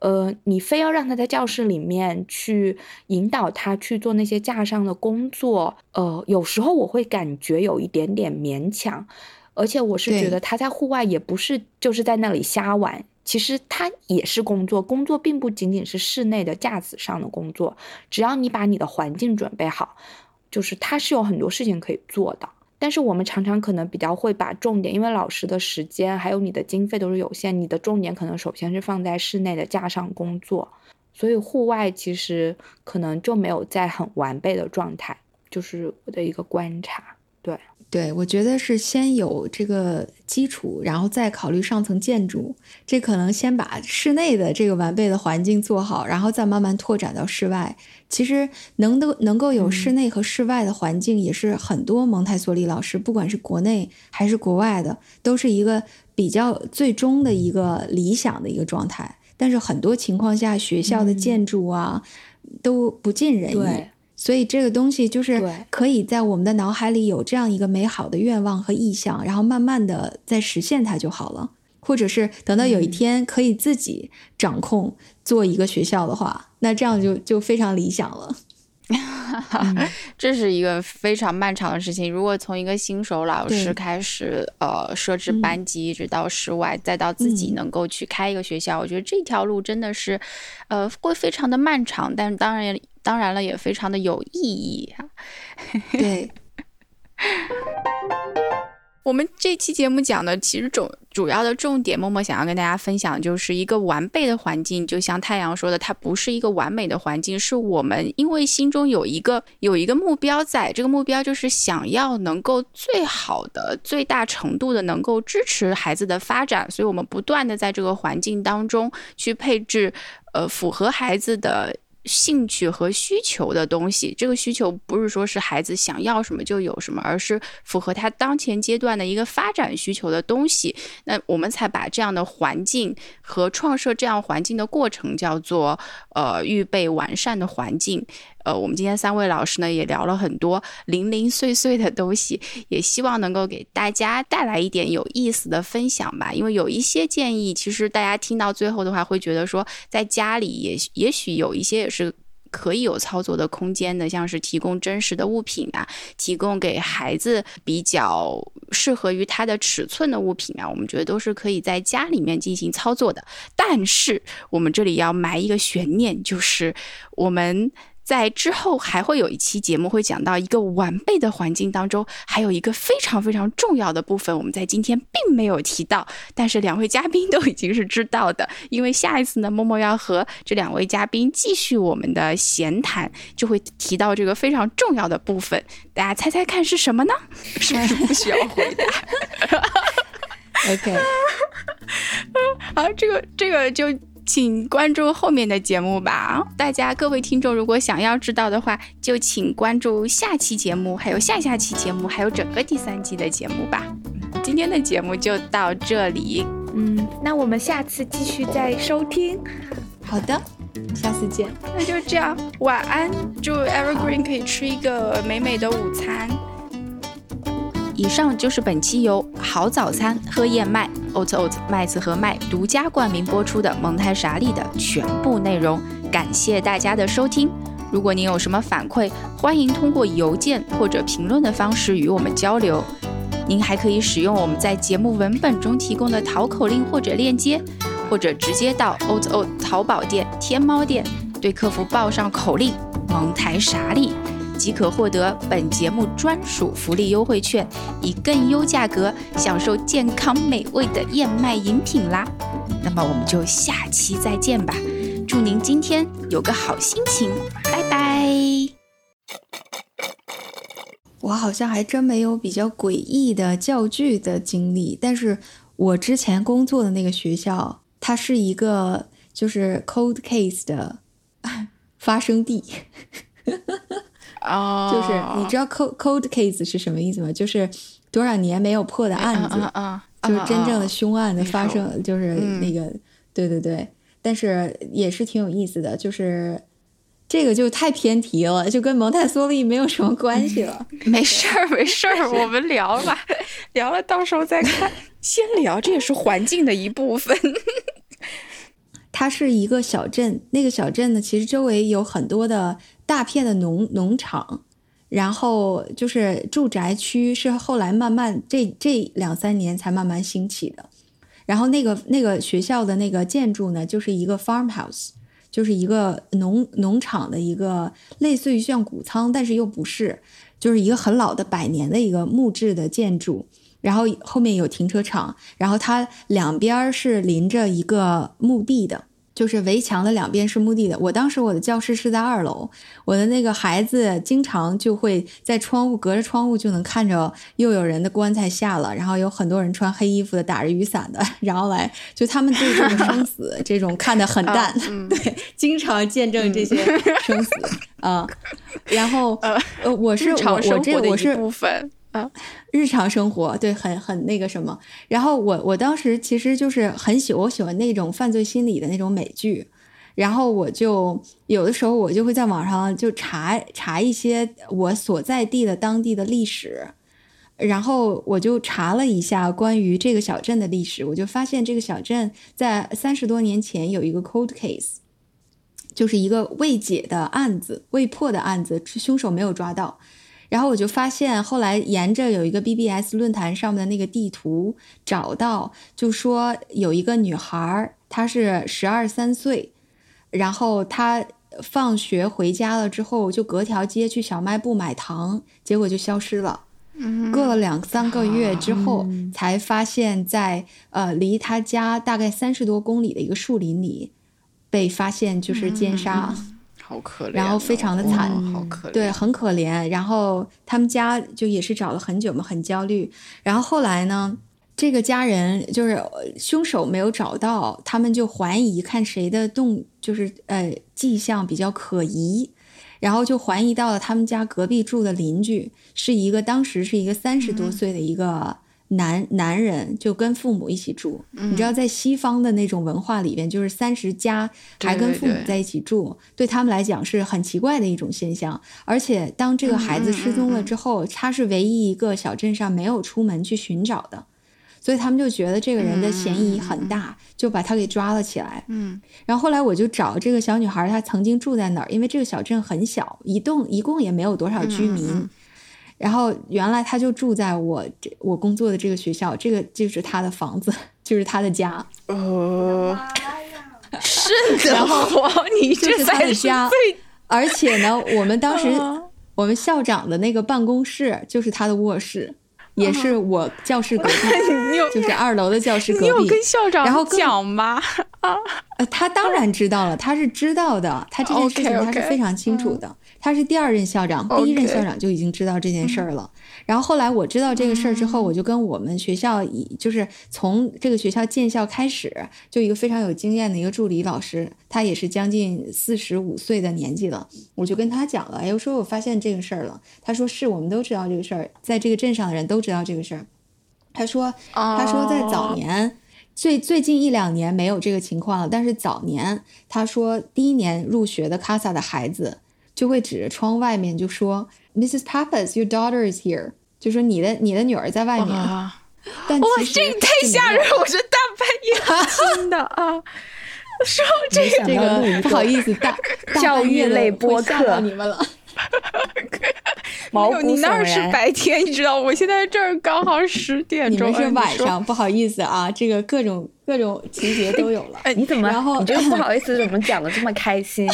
呃，你非要让他在教室里面去引导他去做那些架上的工作，呃，有时候我会感觉有一点点勉强，而且我是觉得他在户外也不是就是在那里瞎玩。其实它也是工作，工作并不仅仅是室内的架子上的工作。只要你把你的环境准备好，就是它是有很多事情可以做的。但是我们常常可能比较会把重点，因为老师的时间还有你的经费都是有限，你的重点可能首先是放在室内的架上工作，所以户外其实可能就没有在很完备的状态，就是我的一个观察。对对，我觉得是先有这个基础，然后再考虑上层建筑。这可能先把室内的这个完备的环境做好，然后再慢慢拓展到室外。其实能都能够有室内和室外的环境，也是很多蒙台梭利老师，不管是国内还是国外的，都是一个比较最终的一个理想的一个状态。但是很多情况下，学校的建筑啊都不尽人意。对所以这个东西就是对可以在我们的脑海里有这样一个美好的愿望和意向，然后慢慢的再实现它就好了。或者是等到有一天可以自己掌控做一个学校的话，那这样就就非常理想了。*laughs* 这是一个非常漫长的事情。如果从一个新手老师开始，呃，设置嗯班级，一直到室外，再到自己嗯能够去开一个学校，我觉得这条路真的是，呃，会非常的漫长，但当然，当然了，也非常的有意义啊。*laughs* 对，*laughs* 我们这期节目讲的其实主主要的重点，默默想要跟大家分享，就是一个完备的环境。就像太阳说的，它不是一个完美的环境，是我们因为心中有一个有一个目标在，这个目标就是想要能够最好的、最大程度的能够支持孩子的发展，所以我们不断的在这个环境当中去配置，呃，符合孩子的。兴趣和需求的东西，这个需求不是说是孩子想要什么就有什么，而是符合他当前阶段的一个发展需求的东西。那我们才把这样的环境和创设这样环境的过程叫做呃预备完善的环境。呃，我们今天三位老师呢也聊了很多零零碎碎的东西，也希望能够给大家带来一点有意思的分享吧。因为有一些建议，其实大家听到最后的话，会觉得说在家里也也许有一些也是。可以有操作的空间的，像是提供真实的物品啊，提供给孩子比较适合于他的尺寸的物品啊，我们觉得都是可以在家里面进行操作的。但是我们这里要埋一个悬念，就是我们。在之后还会有一期节目会讲到一个完备的环境当中，还有一个非常非常重要的部分，我们在今天并没有提到，但是两位嘉宾都已经是知道的。因为下一次呢，默默要和这两位嘉宾继续我们的闲谈，就会提到这个非常重要的部分。大家猜猜看是什么呢？是不是不需要回答？*laughs* OK，*laughs* 啊，这个这个就请关注后面的节目吧。大家各位听众，如果想要知道的话，就请关注下期节目，还有下下期节目，还有整个第三季的节目吧。今天的节目就到这里，嗯，那我们下次继续再收听。好的，下次见。那就这样，晚安，祝 Evergreen 可以吃一个美美的午餐。以上就是本期由好早餐喝燕麦 Oat Oat 麦子和麦独家冠名播出的蒙台莎利的全部内容。感谢大家的收听。如果您有什么反馈，欢迎通过邮件或者评论的方式与我们交流。您还可以使用我们在节目文本中提供的淘口令或者链接，或者直接到 Oat Oat 淘宝店、天猫店对客服报上口令“蒙台莎利”。即可获得本节目专属福利优惠券，以更优价格享受健康美味的燕麦饮品啦。那么我们就下期再见吧，祝您今天有个好心情，拜拜。我好像还真没有比较诡异的教具的经历，但是我之前工作的那个学校，它是一个就是 cold case 的 *laughs* 发生地。哦就是你知道 cold cold case 是什么意思吗？就是多少年没有破的案子，嗯嗯就是真正的凶案的发生，就是嗯那个，对对对。但是也是挺有意思的，就是这个就太偏题了，就跟蒙台梭利没有什么关系了。*laughs* 没事儿，没事儿，我们聊吧，*laughs* 聊了到时候再看。*laughs* 先聊，这也是环境的一部分。它是一个小镇，那个小镇呢，其实周围有很多的大片的农农场，然后就是住宅区是后来慢慢这这两三年才慢慢兴起的。然后那个那个学校的那个建筑呢，就是一个 farmhouse，就是一个农农场的一个类似于像谷仓，但是又不是，就是一个很老的百年的一个木质的建筑。然后后面有停车场，然后它两边是临着一个墓地的，就是围墙的两边是墓地的。我当时我的教室是在二楼，我的那个孩子经常就会在窗户隔着窗户就能看着又有人的棺材下了，然后有很多人穿黑衣服的打着雨伞的，然后来就他们对这个生死这种看得很淡，对，经常见证这些生死啊。然后呃，我是我我这我是部分。啊，日常生活对，很很那个什么。然后我我当时其实就是很喜我喜欢那种犯罪心理的那种美剧，然后我就有的时候我就会在网上就查查一些我所在地的当地的历史，然后我就查了一下关于这个小镇的历史，我就发现这个小镇在三十多年前有一个 cold case，就是一个未解的案子、未破的案子，凶手没有抓到。然后我就发现，后来沿着有一个 BBS 论坛上面的那个地图找到，就说有一个女孩，她是十二三岁，然后她放学回家了之后，就隔条街去小卖部买糖，结果就消失了。过了两三个月之后，才发现，在呃离她家大概三十多公里的一个树林里，被发现就是奸杀。好可怜，然后非常的惨，好可怜，对，很可怜。然后他们家就也是找了很久嘛，很焦虑。然后后来呢，这个家人就是凶手没有找到，他们就怀疑看谁的动，就是呃迹象比较可疑，然后就怀疑到了他们家隔壁住的邻居，是一个当时是一个三十多岁的一个。男男人就跟父母一起住，你知道，在西方的那种文化里边，就是三十加还跟父母在一起住，对他们来讲是很奇怪的一种现象。而且，当这个孩子失踪了之后，他是唯一一个小镇上没有出门去寻找的，所以他们就觉得这个人的嫌疑很大，就把他给抓了起来。嗯，然后后来我就找这个小女孩，她曾经住在哪儿？因为这个小镇很小，一栋一共也没有多少居民。然后原来他就住在我这我工作的这个学校，这个就是他的房子，*laughs* 就是他的家。呃，是的，然后 *laughs* 你这才是家。而且呢，我们当时我们校长的那个办公室就是他的卧室，也是我教室隔壁，*laughs* 就是二楼的教室隔壁。你有跟校长然后讲吗？啊，他当然知道了，他是知道的，他这件事情他是非常清楚的。他是第二任校长，第一任校长就已经知道这件事儿了。然后后来我知道这个事儿之后，我就跟我们学校以就是从这个学校建校开始，就一个非常有经验的一个助理老师，他也是将近四十五岁的年纪了，我就跟他讲了，哎，我说我发现这个事儿了。他说是我们都知道这个事儿，在这个镇上的人都知道这个事儿。他说，他说在早年最最近一两年没有这个情况了，但是早年他说第一年入学的卡萨的孩子。就会指着窗外面就说：“Mrs. Pappas, your daughter is here。”就说你的你的女儿在外面。但哇，这个太吓人！我是大半夜听的啊。说这个这个不好意思，大 *laughs* 教育类播客你们了。*laughs* 没有，你那儿是白天，你知道？我现在这儿刚好十点钟，你们是晚上，不好意思啊，这个各种各种情节都有了。*laughs* 哎，你怎么？然后你这个不好意思 *laughs* 怎么讲的这么开心？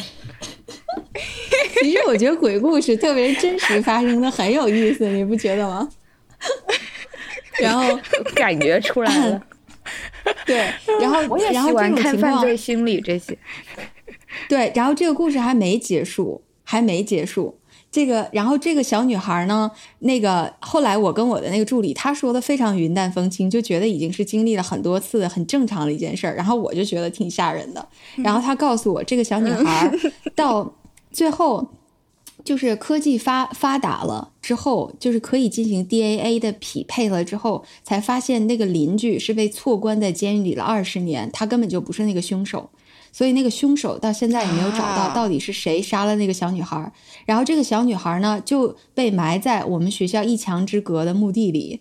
其实我觉得鬼故事特别真实发生的很有意思，你不觉得吗？然后感觉出来了。对，然后我也喜欢看犯罪心理这些。对，然后这个故事还没结束，还没结束。这个，然后这个小女孩呢，那个后来我跟我的那个助理，她说的非常云淡风轻，就觉得已经是经历了很多次很正常的一件事儿。然后我就觉得挺吓人的。然后她告诉我，这个小女孩到最后就是科技发发达了之后，就是可以进行 D A A 的匹配了之后，才发现那个邻居是被错关在监狱里了二十年，他根本就不是那个凶手。所以那个凶手到现在也没有找到，到底是谁杀了那个小女孩？然后这个小女孩呢就被埋在我们学校一墙之隔的墓地里。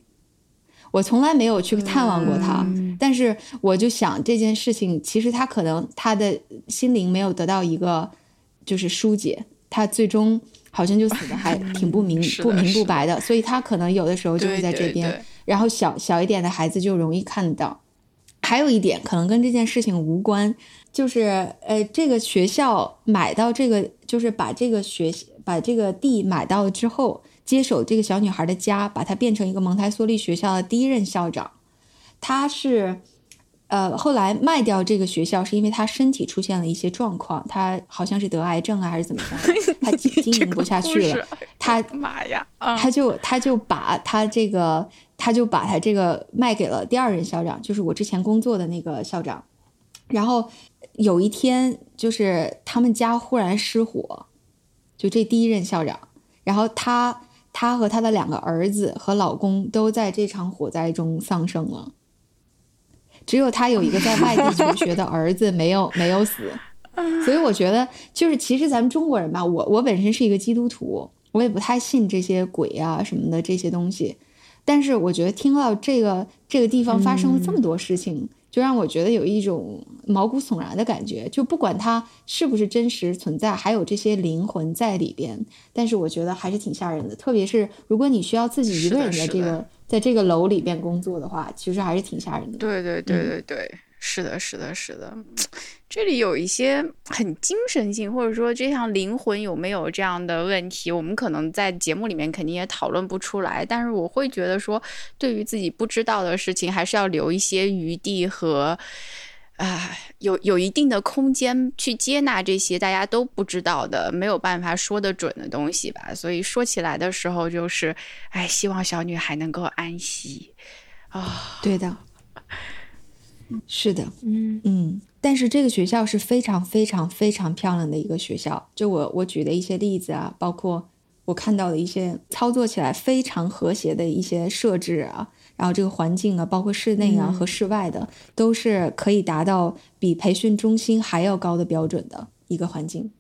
我从来没有去探望过她，但是我就想这件事情，其实她可能她的心灵没有得到一个就是疏解，她最终好像就死的还挺不明 *laughs* 不明不白的，所以她可能有的时候就会在这边，然后小小一点的孩子就容易看到。还有一点可能跟这件事情无关。就是，呃，这个学校买到这个，就是把这个学把这个地买到了之后，接手这个小女孩的家，把她变成一个蒙台梭利学校的第一任校长。他是呃，后来卖掉这个学校是因为他身体出现了一些状况，他好像是得癌症啊，还是怎么样，*laughs* 他经营不下去了。他妈呀，他就他就把他这个，他就把他这个卖给了第二任校长，就是我之前工作的那个校长。然后有一天，就是他们家忽然失火，就这第一任校长，然后他他和他的两个儿子和老公都在这场火灾中丧生了。只有他有一个在外地求学的儿子没有没有死，所以我觉得就是其实咱们中国人吧，我我本身是一个基督徒，我也不太信这些鬼啊什么的这些东西，但是我觉得听到这个这个地方发生了这么多事情。就让我觉得有一种毛骨悚然的感觉，就不管它是不是真实存在，还有这些灵魂在里边，但是我觉得还是挺吓人的。特别是如果你需要自己一个人的这个在这个楼里边工作的话，其实还是挺吓人的。对对对对对。是的，是的，是的，这里有一些很精神性，或者说这项灵魂有没有这样的问题，我们可能在节目里面肯定也讨论不出来。但是我会觉得说，对于自己不知道的事情，还是要留一些余地和啊，有有一定的空间去接纳这些大家都不知道的、没有办法说得准的东西吧。所以说起来的时候，就是哎，希望小女孩能够安息啊。对的。是的，嗯嗯，但是这个学校是非常非常非常漂亮的一个学校。就我我举的一些例子啊，包括我看到的一些操作起来非常和谐的一些设置啊，然后这个环境啊，包括室内啊和室外的，都是可以达到比培训中心还要高的标准的一个环境。